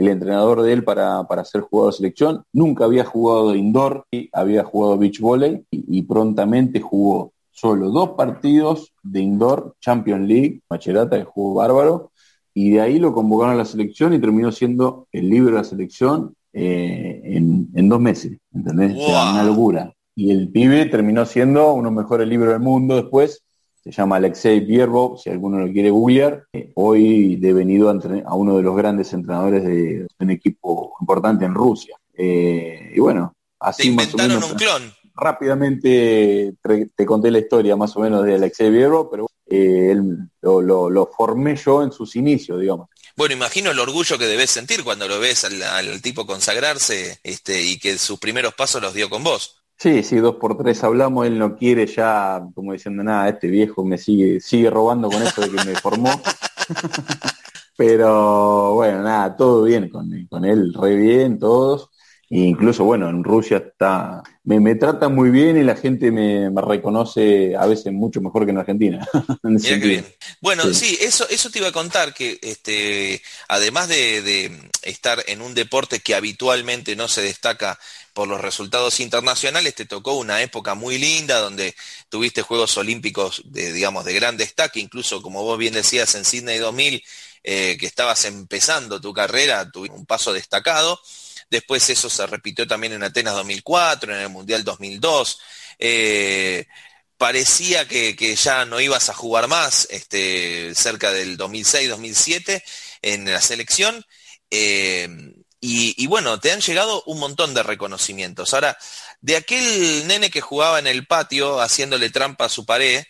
el entrenador de él para, para ser jugador de selección. Nunca había jugado indoor, y había jugado beach volley y, y prontamente jugó solo dos partidos de indoor Champions League, Macherata que jugó bárbaro, y de ahí lo convocaron a la selección y terminó siendo el libro de la selección eh, en, en dos meses, ¿entendés? O sea, una locura. Y el pibe terminó siendo uno de los mejores libros del mundo después, se llama Alexei Bierbo, si alguno lo quiere googlear, eh, hoy devenido a, a uno de los grandes entrenadores de un equipo importante en Rusia. Eh, y bueno, Te así más o inventaron menos un clon. rápidamente te, te conté la historia más o menos de Alexei Bierbo, pero eh, él, lo, lo- lo formé yo en sus inicios, digamos. Bueno, imagino el orgullo que debes sentir cuando lo ves al, al tipo consagrarse este, y que sus primeros pasos los dio con vos. Sí, sí, dos por tres hablamos, él no quiere ya, como diciendo, nada, este viejo me sigue, sigue robando con eso de que me formó. (laughs) Pero bueno, nada, todo bien con, con él, re bien, todos. E incluso, bueno, en Rusia está, me, me trata muy bien y la gente me, me reconoce a veces mucho mejor que en Argentina. (laughs) en ese Mira qué bien. Bueno, Sí. sí, eso, eso te iba a contar que este, además de, de estar en un deporte que habitualmente no se destaca por los resultados internacionales, te tocó una época muy linda donde tuviste Juegos Olímpicos de, digamos, de gran destaque, incluso como vos bien decías en Sydney 2000, eh, que estabas empezando tu carrera, tuviste un paso destacado. Después eso se repitió también en Atenas 2004, en el Mundial 2002. Eh, parecía que, ya no ibas a jugar más este, cerca del 2006-2007 en la selección. eh, y, y bueno, te han llegado un montón de reconocimientos. Ahora, de aquel nene que jugaba en el patio haciéndole trampa a su pared,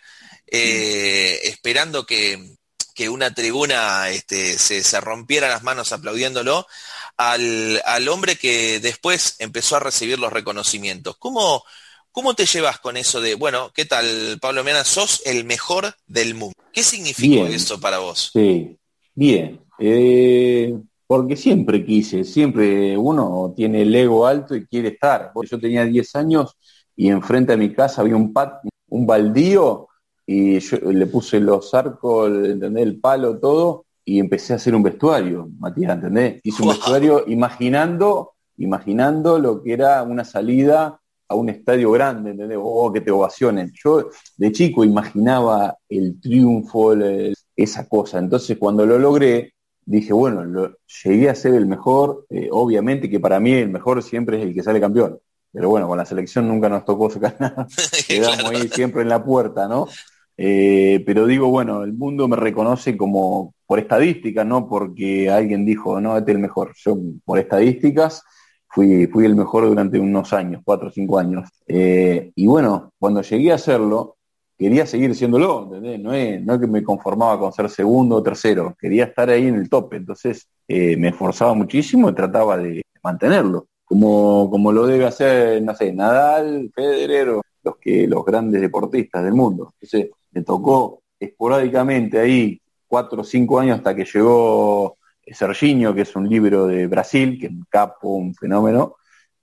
eh, esperando que, que una tribuna este, se, se rompiera las manos aplaudiéndolo, al, al hombre que después empezó a recibir los reconocimientos. ¿Cómo, ¿Cómo te llevas con eso de, bueno, qué tal, Pablo Mena, sos el mejor del mundo? ¿Qué significó Bien. eso para vos? Sí, bien. Eh, porque siempre quise, siempre uno tiene el ego alto y quiere estar. Yo tenía 10 años y enfrente a mi casa había un pat, un baldío y yo le puse los arcos, ¿entendés? El palo, todo y empecé a hacer un vestuario, Matías, ¿entendés? Hice un vestuario imaginando, imaginando lo que era una salida a un estadio grande, ¿entendés? Oh, que te ovacionen. Yo de chico imaginaba el triunfo, el- esa cosa. Entonces cuando lo logré, dije, bueno, lo- llegué a ser el mejor, eh, obviamente que para mí el mejor siempre es el que sale campeón. Pero bueno, con la selección nunca nos tocó sacar nada. (laughs) Quedamos Claro. ahí siempre en la puerta, ¿no? Eh, pero digo, bueno, el mundo me reconoce como por estadísticas, no porque alguien dijo, no, este es el mejor. Yo, por estadísticas, fui, fui el mejor durante unos años, cuatro o cinco años. Eh, y bueno, cuando llegué a hacerlo, quería seguir siéndolo, ¿entendés? No es, no es que me conformaba con ser segundo o tercero, quería estar ahí en el tope. Entonces eh, me esforzaba muchísimo y trataba de mantenerlo. Como, como lo debe hacer, no sé, Nadal, Federer o los que los grandes deportistas del mundo. Entonces me tocó esporádicamente ahí cuatro o cinco años hasta que llegó Serginho, que es un libro de Brasil, que es un capo, un fenómeno.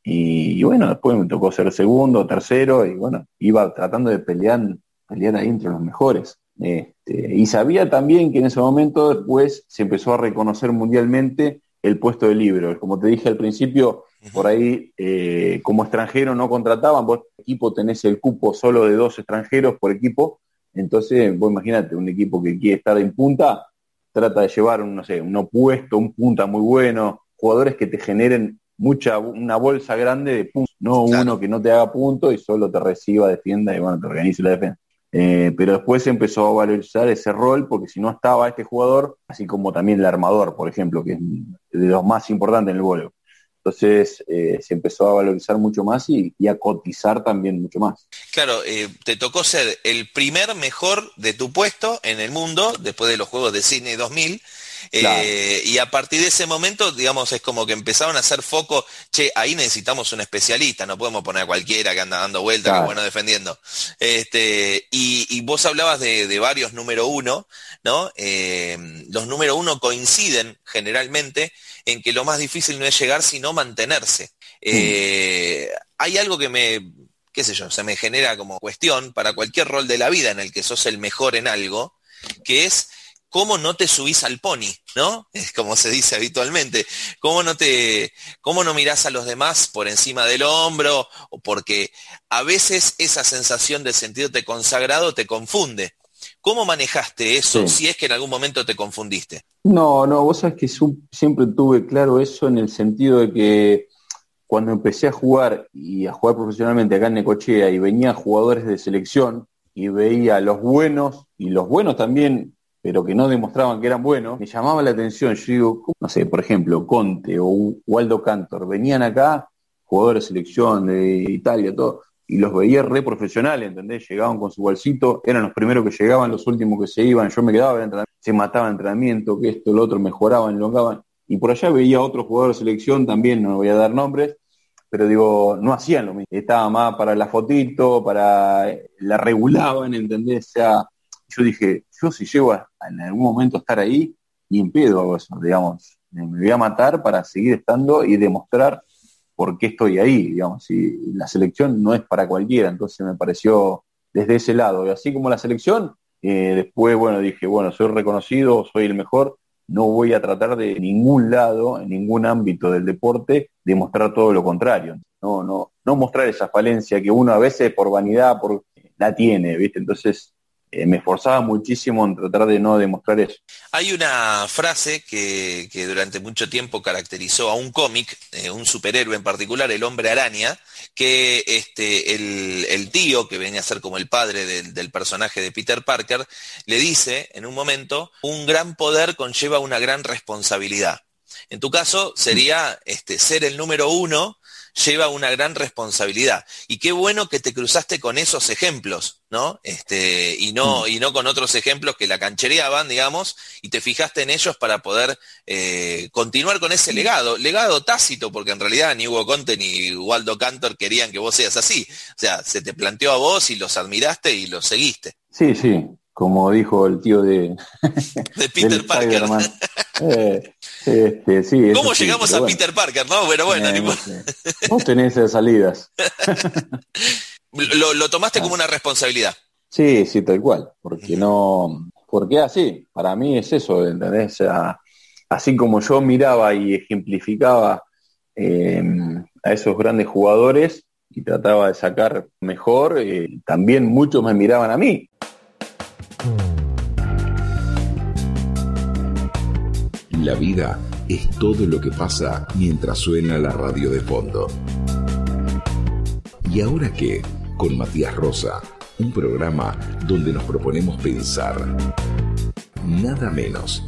Y, bueno, después me tocó ser segundo, tercero, y bueno, iba tratando de pelear, pelear ahí entre los mejores. Este, y sabía también que en ese momento después se empezó a reconocer mundialmente el puesto de libro. Como te dije al principio, por ahí eh, como extranjero no contrataban, vos equipo tenés el cupo solo de dos extranjeros por equipo, entonces vos imagínate, un equipo que quiere estar en punta, trata de llevar un, no sé, un opuesto, un punta muy bueno, jugadores que te generen mucha, una bolsa grande de puntos, no Claro. uno que no te haga punto y solo te reciba, defienda y bueno, te organice la defensa. Eh, pero después se empezó a valorizar ese rol porque si no estaba este jugador, así como también el armador, por ejemplo, que es de los más importantes en el vuelo. Entonces eh, se empezó a valorizar mucho más y, a cotizar también mucho más. Claro, eh, te tocó ser el primer mejor de tu puesto en el mundo después de los Juegos de Sydney 2000 Eh, y a partir de ese momento, digamos, es como que empezaron a hacer foco, che, ahí necesitamos un especialista, no podemos poner a cualquiera que anda dando vueltas, que bueno defendiendo. Este, y, vos hablabas de, varios número uno, ¿no? Eh, los número uno coinciden generalmente en que lo más difícil no es llegar, sino mantenerse. Eh, hay algo que me, qué sé yo, se me genera como cuestión para cualquier rol de la vida en el que sos el mejor en algo, que es cómo no te subís al pony, ¿no? Es como se dice habitualmente. ¿Cómo no te, cómo no mirás a los demás por encima del hombro? O porque a veces esa sensación de sentirte consagrado te confunde. ¿Cómo manejaste eso si es que en algún momento te confundiste? No, no, vos sabés que siempre tuve claro eso en el sentido de que cuando empecé a jugar y a jugar profesionalmente acá en Necochea y venía jugadores de selección y veía a los buenos y los buenos también, pero que no demostraban que eran buenos, me llamaba la atención. Yo digo, no sé, por ejemplo, Conte o Waldo Cantor, venían acá jugadores de selección de Italia, todo, y los veía re profesionales, ¿entendés? Llegaban con su bolsito, eran los primeros que llegaban, los últimos que se iban, yo me quedaba en se mataba en entrenamiento, que esto, lo otro, mejoraban, elongaban. Y por allá veía a otros jugadores de selección, también no voy a dar nombres, pero digo, no hacían lo mismo. Estaba más para la fotito, para la regulaban, ¿entendés? O sea, yo dije, yo si llego a, en algún momento a estar ahí, ni en pedo hago eso, digamos. Me voy a matar para seguir estando y demostrar por qué estoy ahí, digamos. Y la selección no es para cualquiera, entonces me pareció desde ese lado. Y así como la selección, eh, después, bueno, dije, bueno, soy reconocido, soy el mejor, no voy a tratar de ningún lado, en ningún ámbito del deporte, demostrar todo lo contrario. No, no, no mostrar esa falencia que uno a veces por vanidad, por la tiene, ¿viste? Entonces, eh, me esforzaba muchísimo en tratar de no demostrar eso. Hay una frase que, durante mucho tiempo caracterizó a un cómic, eh, un superhéroe en particular, el hombre araña, que este, el, tío, que venía a ser como el padre del, personaje de Peter Parker, le dice en un momento, un gran poder conlleva una gran responsabilidad. En tu caso sería este, ser el número uno lleva una gran responsabilidad. Y qué bueno que te cruzaste con esos ejemplos, ¿no? Este, y no, mm. y no con otros ejemplos que la canchereaban, digamos, y te fijaste en ellos para poder eh, continuar con ese legado, legado tácito, porque en realidad ni Hugo Conte ni Waldo Cantor querían que vos seas así. O sea, se te planteó a vos y los admiraste y los seguiste. Sí, sí, como dijo el tío de, de Peter (laughs) Parker. Eh, (laughs) este, sí, ¿Cómo llegamos a Peter Parker? No, bueno, bueno. Eh, Vos tenés esas salidas. (laughs) lo, tomaste como una responsabilidad. Sí, sí, tal cual. Porque no, porque así, para mí es eso, ¿entendés? así como yo miraba y ejemplificaba eh, a esos grandes jugadores y trataba de sacar mejor, también muchos me miraban a mí. La vida es todo lo que pasa mientras suena la radio de fondo. ¿Y ahora qué? Con Matías Rosa, un programa donde nos proponemos pensar. Nada menos.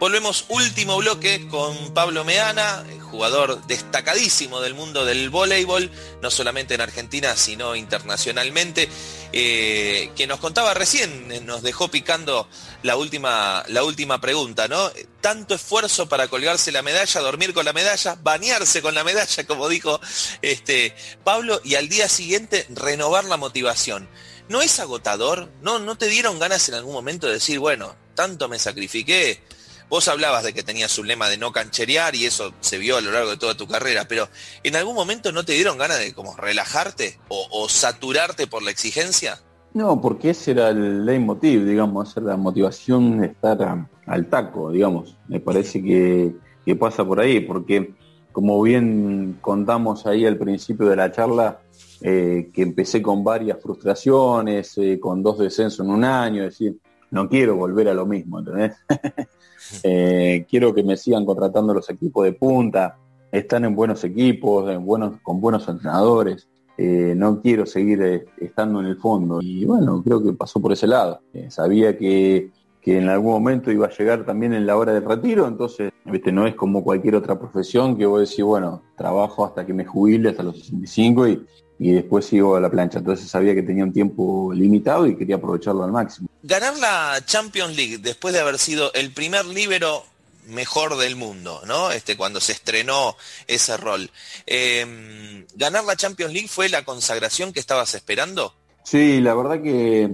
Volvemos último bloque con Pablo Meana, jugador destacadísimo del mundo del voleibol, no solamente en Argentina, sino internacionalmente, eh, que nos contaba recién, eh, nos dejó picando la última, la última pregunta, ¿no? Tanto esfuerzo para colgarse la medalla, dormir con la medalla, bañarse con la medalla, como dijo este, Pablo, y al día siguiente renovar la motivación. ¿No es agotador? ¿No, ¿No te dieron ganas en algún momento de decir, bueno, tanto me sacrifiqué? Vos hablabas de que tenías un lema de no cancherear y eso se vio a lo largo de toda tu carrera, pero ¿en algún momento no te dieron ganas de como relajarte o, saturarte por la exigencia? No, porque ese era el leitmotiv, digamos, la motivación de estar al taco, digamos. Me parece que, pasa por ahí, porque como bien contamos ahí al principio de la charla, eh, que empecé con varias frustraciones, eh, con dos descensos en un año, es decir, no quiero volver a lo mismo, ¿entendés? (laughs) Eh, quiero que me sigan contratando los equipos de punta, están en buenos equipos, en buenos, con buenos entrenadores. Eh, no quiero seguir eh, estando en el fondo. Y bueno, creo que pasó por ese lado. sabía que, que, en algún momento iba a llegar también en la hora del retiro, entonces ¿viste? no es como cualquier otra profesión que voy a decir, bueno, trabajo hasta que me jubile, hasta los 65 y, y después sigo a la plancha. Entonces sabía que tenía un tiempo limitado y quería aprovecharlo al máximo. Ganar la Champions League después de haber sido el primer líbero mejor del mundo, ¿no? Este, cuando se estrenó ese rol. Em, ¿Ganar la Champions League fue la consagración que estabas esperando? Sí, la verdad que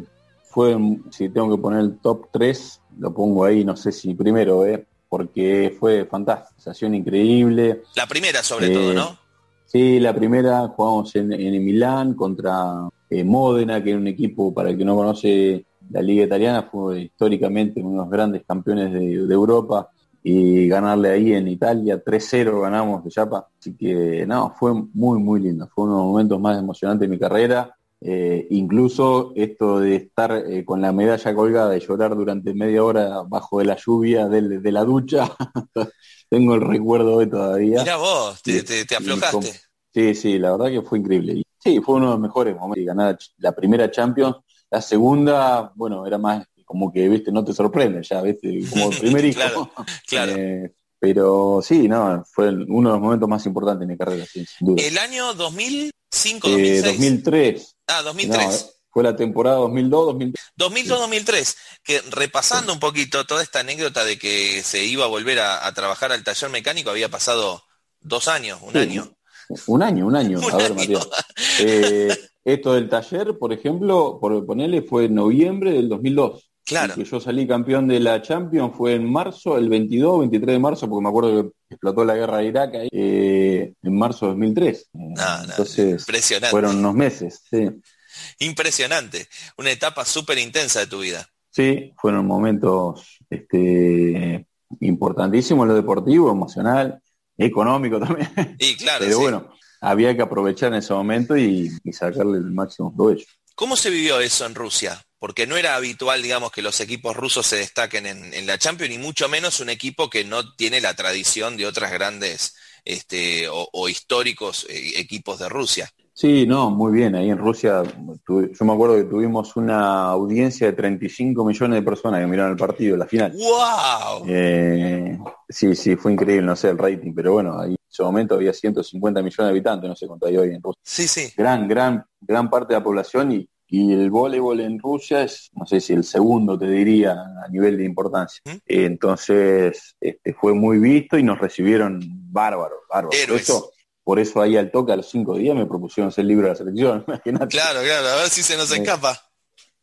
fue, si tengo que poner el top 3, lo pongo ahí, no sé si primero, ¿eh? porque fue fantástica, sensación increíble. La primera sobre todo, ¿no? Sí, la primera jugamos en, en Milán contra eh, Módena, que es un equipo, para el que no conoce la liga italiana, fue históricamente uno de los grandes campeones de, Europa y ganarle ahí en Italia 3-0 ganamos de Chapa. Así que no, fue muy, muy lindo. Fue uno de los momentos más emocionantes de mi carrera. Eh, incluso esto de estar eh, con la medalla colgada y llorar durante media hora bajo de la lluvia de la ducha, (laughs) tengo el recuerdo hoy todavía. Mira vos, te, aflojaste. sí, sí, la verdad que fue increíble. sí, fue uno de los mejores momentos. Ganar la primera Champions, la segunda, bueno, era más como que, viste, no te sorprende ya, viste, como el primer (laughs) hijo. claro, eh, pero sí, no, fue uno de los momentos más importantes de mi carrera, sin duda. ¿El año 2005, 2006? 2003. Ah, 2003 fue la temporada 2002-2003. 2002-2003, que repasando un poquito toda esta anécdota de que se iba a volver a, trabajar al taller mecánico, había pasado dos años, un año. Un año, un año. (laughs) a ver, Matías. Eh, esto del taller, por ejemplo, por ponerle, fue en noviembre del 2002. Claro. Que yo salí campeón de la Champions fue en marzo, el 22, 23 de marzo, porque me acuerdo que explotó la guerra de Irak ahí, eh, en marzo de 2003. Entonces, impresionante. fueron unos meses, sí. Impresionante, una etapa súper intensa de tu vida. Sí, fueron momentos este, importantísimos en lo deportivo, emocional, económico (laughs) también. Y claro. Pero bueno, había que aprovechar en ese momento y, sacarle el máximo provecho. ¿Cómo se vivió eso en Rusia? Porque no era habitual, digamos, que los equipos rusos se destaquen en, la Champions, ni mucho menos un equipo que no tiene la tradición de otras grandes este, o, históricos eh, equipos de Rusia. Sí, no, muy bien. Ahí en Rusia, yo me acuerdo que tuvimos una audiencia de 35 millones de personas que miraron el partido, la final. ¡Wow! Eh, sí, sí, fue increíble, no sé el rating, pero bueno, ahí en ese momento había 150 millones de habitantes, no sé cuánto hay hoy en Rusia. Sí, sí. Gran, gran, gran parte de la población y, y el voleibol en Rusia es, no sé si el segundo te diría a nivel de importancia. ¿Mm? entonces, este, fue muy visto y nos recibieron bárbaros, bárbaros. Por eso ahí al toque a los cinco días me propusieron ser libro de la selección, (laughs) imagínate. Claro, claro, a ver si se nos eh, escapa.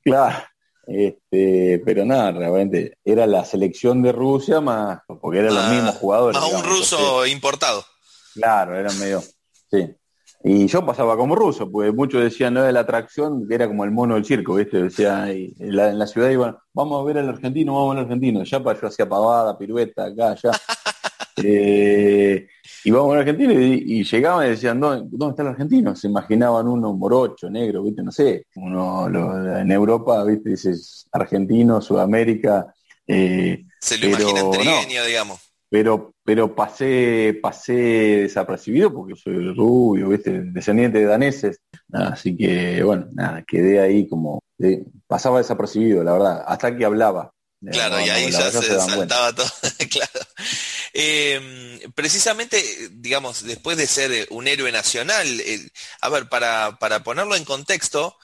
claro, este, pero nada, realmente era la selección de Rusia más, porque eran los mismos jugadores. Más un ruso importado. Claro, eran medio, sí. Y yo pasaba como ruso, pues muchos decían, no de la atracción, que era como el mono del circo, ¿viste? Decía, en, la, ciudad iban, vamos a ver al argentino, vamos al argentino. Ya para yo hacía pavada, pirueta, acá, allá. (laughs) eh, y vamos a Argentina y, llegaban y decían, ¿dónde, está el argentino? Se imaginaban uno morocho, negro, ¿viste? No sé. Uno en Europa, ¿viste? Dices argentino, Sudamérica. Eh, Se lo imagina trigueño, digamos. Pero, pero pasé, pasé desapercibido porque soy rubio, ¿viste? Descendiente de daneses. así que, bueno, nada, quedé ahí como. pasaba desapercibido, la verdad, hasta que hablaba. Claro, y ahí ya se, saltaba todo, (laughs) claro. Em, precisamente, digamos, después de ser un héroe nacional, a ver, para, para ponerlo en contexto,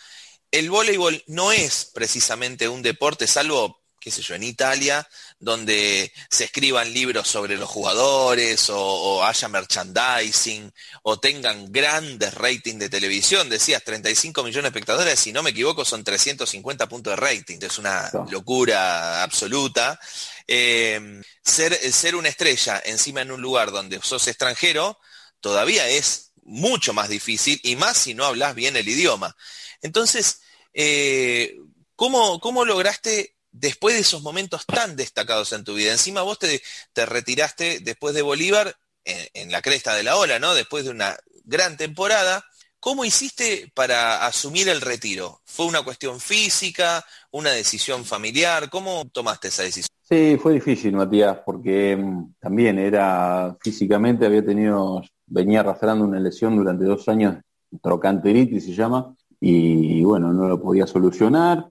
el voleibol no es precisamente un deporte, salvo, qué sé yo, en Italia, donde se escriban libros sobre los jugadores o, haya merchandising o tengan grandes ratings de televisión. Decías 35 millones de espectadores, si no me equivoco son 350 puntos de rating, es una locura absoluta. Eh, ser, ser una estrella encima en un lugar donde sos extranjero todavía es mucho más difícil y más si no hablas bien el idioma. Entonces, eh, ¿cómo, ¿cómo lograste después de esos momentos tan destacados en tu vida. Encima vos te, te retiraste después de Bolívar en, la cresta de la ola, ¿no? Después de una gran temporada. ¿Cómo hiciste para asumir el retiro? ¿Fue una cuestión física, una decisión familiar? ¿Cómo tomaste esa decisión? Sí, fue difícil, Matías, porque mm, también era físicamente, había tenido, venía arrastrando una lesión durante dos años, trocanteritis se llama, y bueno, no lo podía solucionar,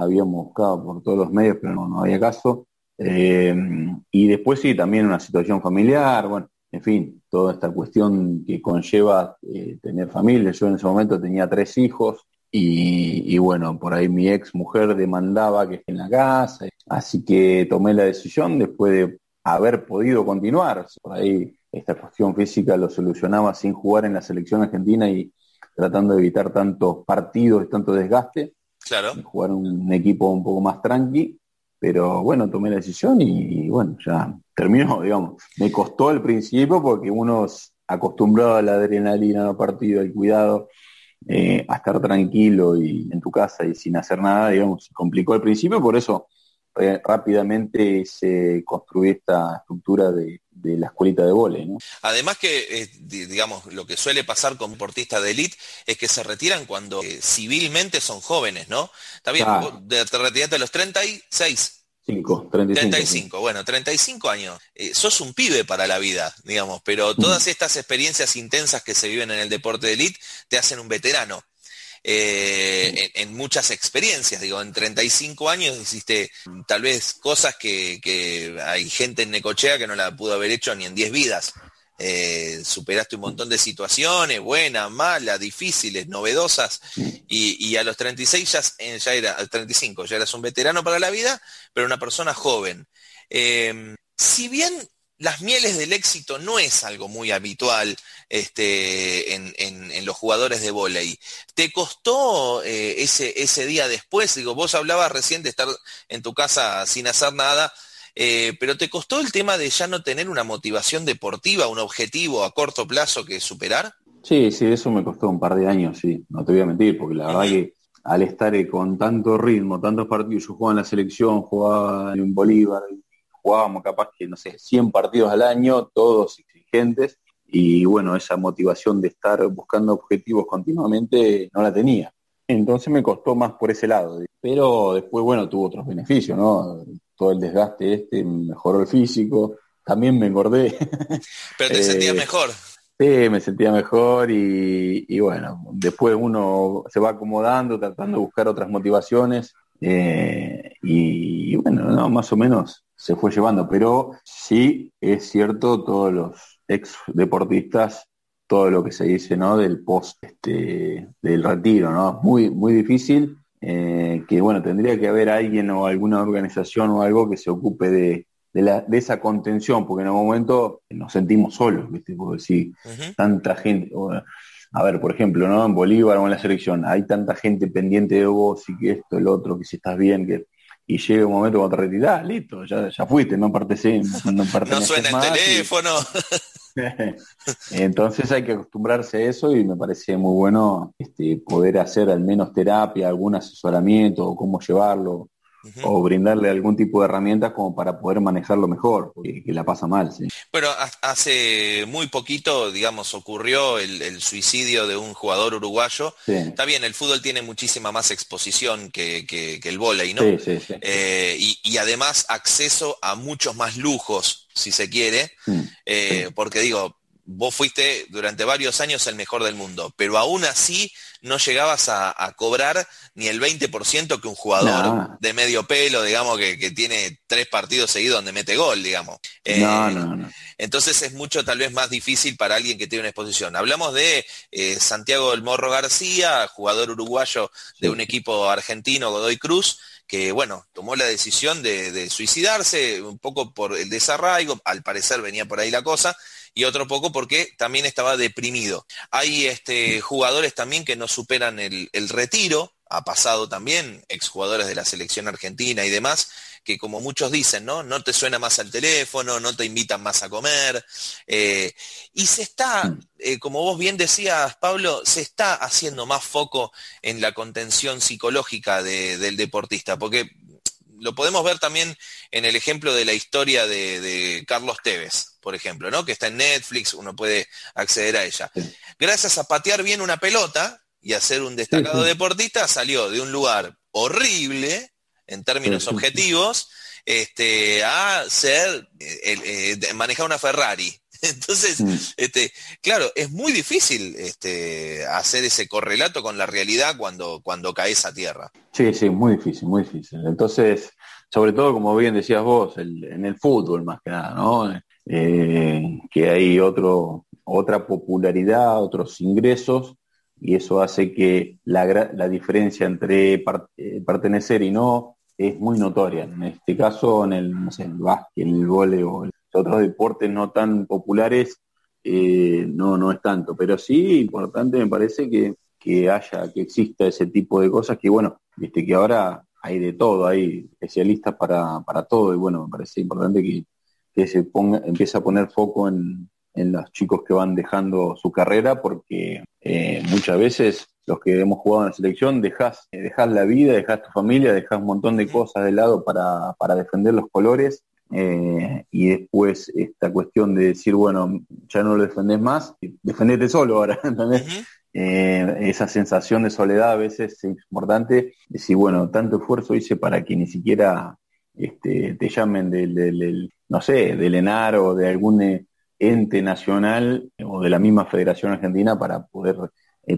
habíamos buscado por todos los medios, pero no, había caso. Eh, y después sí, también una situación familiar, bueno, en fin, toda esta cuestión que conlleva eh, tener familia. Yo en ese momento tenía tres hijos y, bueno, por ahí mi ex mujer demandaba que esté en la casa, así que tomé la decisión después de haber podido continuar. Por ahí esta cuestión física lo solucionaba sin jugar en la selección argentina y tratando de evitar tantos partidos y tanto desgaste. Claro. Jugar un equipo un poco más tranqui pero bueno, tomé la decisión y, bueno, ya terminó, (laughs) digamos. Me costó al principio porque uno acostumbrado a la adrenalina, los partido, al cuidado, eh, a estar tranquilo y en tu casa y sin hacer nada, digamos, complicó al principio, por eso eh, rápidamente se construyó esta estructura de, la escuelita de vole. ¿no? Además que, eh, digamos, lo que suele pasar con deportistas de élite es que se retiran cuando civilmente son jóvenes, ¿no? Está bien, te retiraste a los 36. 5, 35. 35, bueno, 35 años. sos un pibe para la vida, digamos, pero todas estas experiencias intensas que se viven en el deporte de élite te hacen un veterano. Eh, en, muchas experiencias. Digo, en 35 años hiciste tal vez cosas que, hay gente en Necochea que no la pudo haber hecho ni en 10 vidas. Eh, superaste un montón de situaciones, buenas, malas, difíciles, novedosas, y, a los 36 ya, eh, ya era, al 35 ya eras un veterano para la vida, pero una persona joven. si bien las mieles del éxito no es algo muy habitual este, en, los jugadores de volei. ¿Te costó eh, ese, ese día después? Digo, vos hablabas recién de estar en tu casa sin hacer nada, eh, pero ¿te costó el tema de ya no tener una motivación deportiva, un objetivo a corto plazo que superar? Sí, sí, eso me costó un par de años, sí, no te voy a mentir, porque la verdad que al estar con tanto ritmo, tantos partidos, yo jugaba en la selección, jugaba en Bolívar, jugábamos capaz que, no sé, 100 partidos al año, todos exigentes, y bueno, esa motivación de estar buscando objetivos continuamente no la tenía. Entonces me costó más por ese lado, pero después, bueno, tuvo otros beneficios, ¿no? Todo el desgaste este mejoró el físico, también me engordé. (laughs) Pero te sentías eh, mejor. Sí, me sentía mejor y, y, bueno, después uno se va acomodando, tratando de buscar otras motivaciones eh, y, bueno, no, más o menos se fue llevando, pero sí es cierto, todos los ex deportistas, todo lo que se dice, ¿no? Del post, este, del retiro, ¿no? Muy, muy difícil, eh, que bueno, tendría que haber alguien o alguna organización o algo que se ocupe de, de, la, de esa contención, porque en algún momento nos sentimos solos, ¿viste? Porque si tanta gente, a ver, por ejemplo, ¿no? En Bolívar o en la selección, hay tanta gente pendiente de vos y que esto, el otro, que si estás bien, que y llega un momento cuando te retirás, listo, ya, ya fuiste, no pertenecés, no, no (laughs) suena el teléfono. (laughs) Entonces hay que acostumbrarse a eso y me parece muy bueno este, poder hacer al menos terapia, algún asesoramiento o cómo llevarlo o brindarle algún tipo de herramientas como para poder manejarlo mejor, porque que la pasa mal. ¿sí? Bueno, hace muy poquito, digamos, ocurrió el, suicidio de un jugador uruguayo. Está bien, el fútbol tiene muchísima más exposición que, el vóley, ¿no? Sí, sí, eh, y, además acceso a muchos más lujos, si se quiere, mm, eh, porque digo, vos fuiste durante varios años el mejor del mundo, pero aún así no llegabas a, cobrar ni el 20% que un jugador de medio pelo, digamos, que, tiene tres partidos seguidos donde mete gol, digamos. Eh, no, no, no. Entonces es mucho tal vez más difícil para alguien que tiene una exposición. Hablamos de eh, Santiago del Morro García, jugador uruguayo de un equipo argentino, Godoy Cruz, que bueno, tomó la decisión de, de, suicidarse un poco por el desarraigo, al parecer venía por ahí la cosa, y otro poco porque también estaba deprimido. Hay este, jugadores también que no superan el, retiro, ha pasado también, exjugadores de la selección argentina y demás, que como muchos dicen, ¿no? No te suena más al teléfono, no te invitan más a comer. Eh, y se está, eh, como vos bien decías, Pablo, se está haciendo más foco en la contención psicológica del deportista, porque lo podemos ver también en el ejemplo de la historia de, Carlos Tevez, por ejemplo, ¿no? Que está en Netflix, uno puede acceder a ella. Gracias a patear bien una pelota y a ser un destacado deportista, salió de un lugar horrible en términos objetivos, este, a ser, eh, eh, manejar una Ferrari. Entonces, mm. este, claro, es muy difícil este, hacer ese correlato con la realidad cuando, cuando caes a tierra. Sí, sí, muy difícil, muy difícil. Entonces, sobre todo, como bien decías vos, en el fútbol más que nada, ¿no? Eh, que hay otro, otra popularidad, otros ingresos, y eso hace que la, la diferencia entre eh, pertenecer y no es muy notoria. En este caso, en el, no sé, en el básquet, en el voleibol, otros deportes no tan populares, eh, no, no es tanto. Pero sí, importante me parece que, que haya, que exista ese tipo de cosas que, bueno, viste que ahora hay de todo, hay especialistas para, para todo, y bueno, me parece importante que, que se ponga, empiece a poner foco en, en los chicos que van dejando su carrera, porque eh, muchas veces los que hemos jugado en la selección dejas, eh, la vida, dejas tu familia, dejas un montón de cosas de lado para, para defender los colores eh, y después esta cuestión de decir, bueno, ya no lo defendés más, defendete solo ahora, (laughs) eh, esa sensación de soledad a veces es importante, decir, bueno, tanto esfuerzo hice para que ni siquiera este, te llamen del, no sé, del ENAR o de algún eh, ente nacional o de la misma Federación Argentina para poder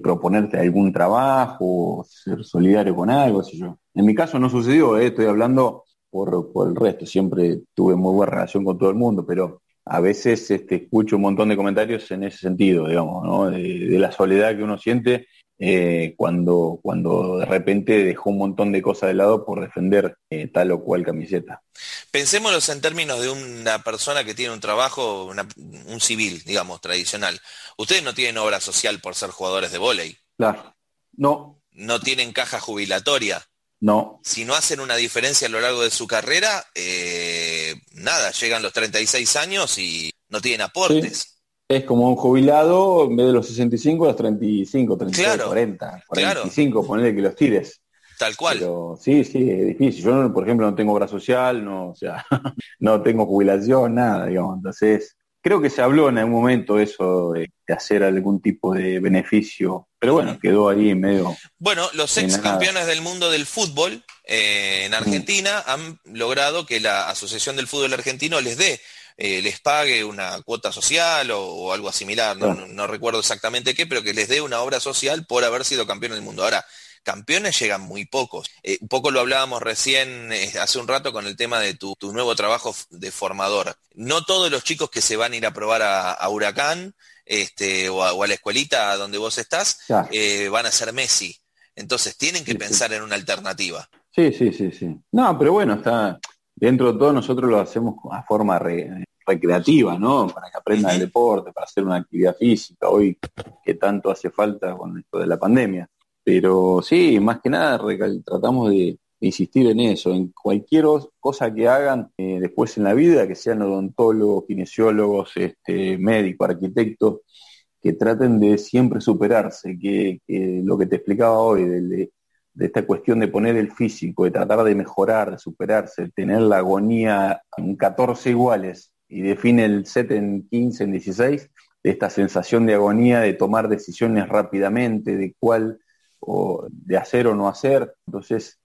proponerte algún trabajo o ser solidario con algo, yo. En mi caso no sucedió, estoy hablando por, por el resto. Siempre tuve muy buena relación con todo el mundo, pero a veces este, escucho un montón de comentarios en ese sentido, digamos, ¿no? de, la soledad que uno siente eh, cuando, cuando de repente dejó un montón de cosas de lado por defender eh, tal o cual camiseta. Pensémoslo en términos de una persona que tiene un trabajo, un civil, digamos, tradicional. Ustedes no tienen obra social por ser jugadores de vóley. Claro, no. No tienen caja jubilatoria. No. Si no hacen una diferencia a lo largo de su carrera, eh, nada, llegan los 36 años y no tienen aportes. Es como un jubilado, en vez de los 65, los 35, 36, 40, 45, ponerle que los tires. Tal cual. Pero sí, sí, es difícil. Yo, por ejemplo, no tengo obra social, no, o sea, (laughs) no tengo jubilación, nada, digamos. Entonces, creo que se habló en algún momento eso de, hacer algún tipo de beneficio, pero bueno, quedó ahí en medio. Bueno, los ex campeones del mundo del fútbol eh, en Argentina han logrado que la Asociación del Fútbol Argentino les dé eh, les pague una cuota social o, algo similar, no, no, recuerdo exactamente qué, pero que les dé una obra social por haber sido campeón del mundo. Ahora, campeones llegan muy pocos. Eh, un poco lo hablábamos recién hace un rato con el tema de tu, nuevo trabajo de formador. No todos los chicos que se van a ir a probar a, Huracán este, o, a, la escuelita donde vos estás eh, van a ser Messi. Entonces tienen que pensar en una alternativa. Sí, sí, sí, sí. No, pero bueno, está dentro de todo nosotros lo hacemos a forma recreativa, ¿no? Para que aprendan el deporte, para hacer una actividad física, hoy que tanto hace falta con esto de la pandemia. Pero sí, más que nada tratamos de insistir en eso, en cualquier cosa que hagan eh, después en la vida, que sean odontólogos, kinesiólogos, este, médicos, arquitectos, que traten de siempre superarse, que, lo que te explicaba hoy, de, esta cuestión de poner el físico, de tratar de mejorar, de superarse, tener la agonía en 14 iguales y define el set en 15, en 16, de esta sensación de agonía, de tomar decisiones rápidamente, de cuál o de hacer o no hacer. Entonces,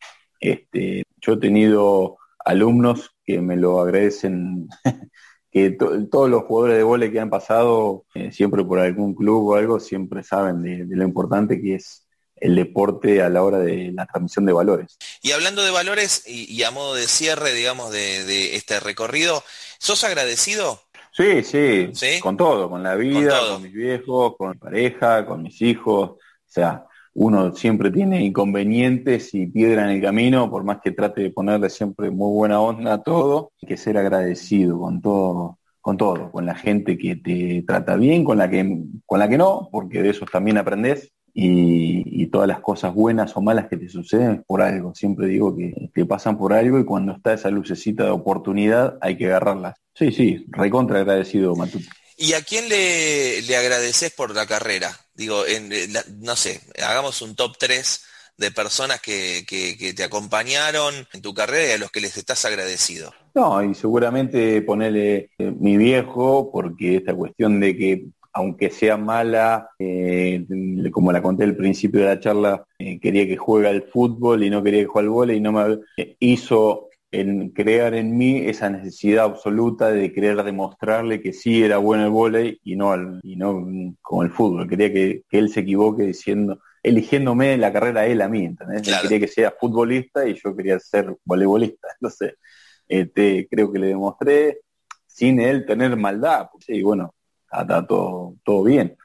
este, yo he tenido alumnos que me lo agradecen, (laughs) que todos los jugadores de vole que han pasado, eh, siempre por algún club o algo, siempre saben de, lo importante que es el deporte a la hora de la transmisión de valores. Y hablando de valores y, a modo de cierre, digamos, de, este recorrido, ¿sos agradecido? Sí, sí, con todo, con la vida, con, con mis viejos, con mi pareja, con mis hijos, o sea, uno siempre tiene inconvenientes y piedra en el camino, por más que trate de ponerle siempre muy buena onda a todo, hay que ser agradecido con todo, con todo, con la gente que te trata bien, con la que, con la que no, porque de eso también aprendes, y, todas las cosas buenas o malas que te suceden por algo. Siempre digo que te pasan por algo y cuando está esa lucecita de oportunidad hay que agarrarlas. Sí, sí, recontra agradecido, Matute. ¿Y a quién le, le agradeces por la carrera? Digo, en, no sé, hagamos un top 3 de personas que, que, te acompañaron en tu carrera y a los que les estás agradecido? No, y seguramente ponerle eh, mi viejo, porque esta cuestión de que aunque sea mala, eh, como la conté al principio de la charla, eh, quería que juegue al fútbol y no quería que juegue al vóley y no me hizo en crear en mí esa necesidad absoluta de querer demostrarle que sí era bueno el vóley y no y no como el fútbol. Quería que, él se equivoque diciendo, eligiéndome la carrera él a mí, ¿entendés? Quería que sea futbolista y yo quería ser voleibolista. (laughs) Entonces, este, creo que le demostré sin él tener maldad. y bueno, está, todo, todo bien.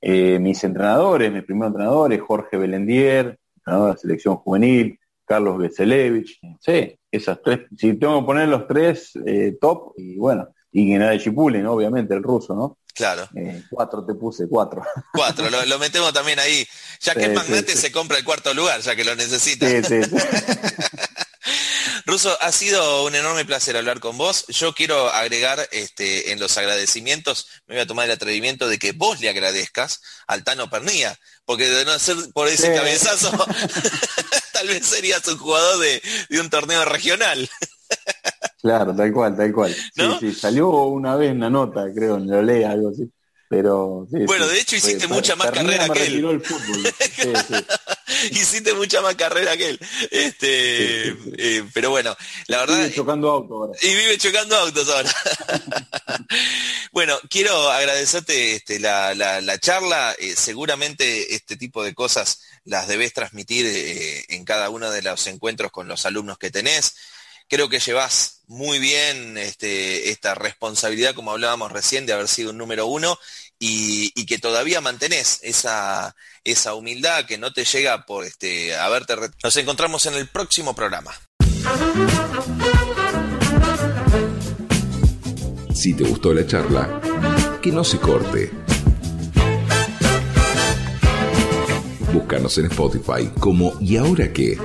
Eh, mis entrenadores, mis primeros entrenadores, Jorge Belendier, entrenador de la selección juvenil, Carlos Getzelevich, sí, esas tres, si tengo que poner los tres eh, top, y bueno, y de Chipulin, obviamente, el ruso, ¿no? Claro. Eh, cuatro te puse, cuatro. Cuatro, lo, metemos también ahí. Ya que el magnate se compra el cuarto lugar, ya que lo necesita. Sí, sí, (laughs) Ruso, ha sido un enorme placer hablar con vos. Yo quiero agregar este, en los agradecimientos, me voy a tomar el atrevimiento de que vos le agradezcas al Tano Pernía, porque de no ser por ese cabezazo, (laughs) tal vez serías un jugador de, un torneo regional. Claro, tal cual, tal cual. Sí, sí, salió una vez una nota, creo, en lo lea algo así. Pero bueno, de hecho hiciste mucha más carrera que él. (laughs) (laughs) hiciste mucha más carrera que él. Este, eh, pero bueno, la verdad. Vive chocando autos ahora. Y vive chocando autos ahora. (laughs) bueno, quiero agradecerte este, la, la, charla. Eh, seguramente este tipo de cosas las debes transmitir eh, en cada uno de los encuentros con los alumnos que tenés creo que llevas muy bien este, esta responsabilidad, como hablábamos recién, de haber sido un número uno y, que todavía mantenés esa, esa humildad que no te llega por este, haberte... Nos encontramos en el próximo programa. Si te gustó la charla, que no se corte. Búscanos en Spotify como ¿Y ahora qué?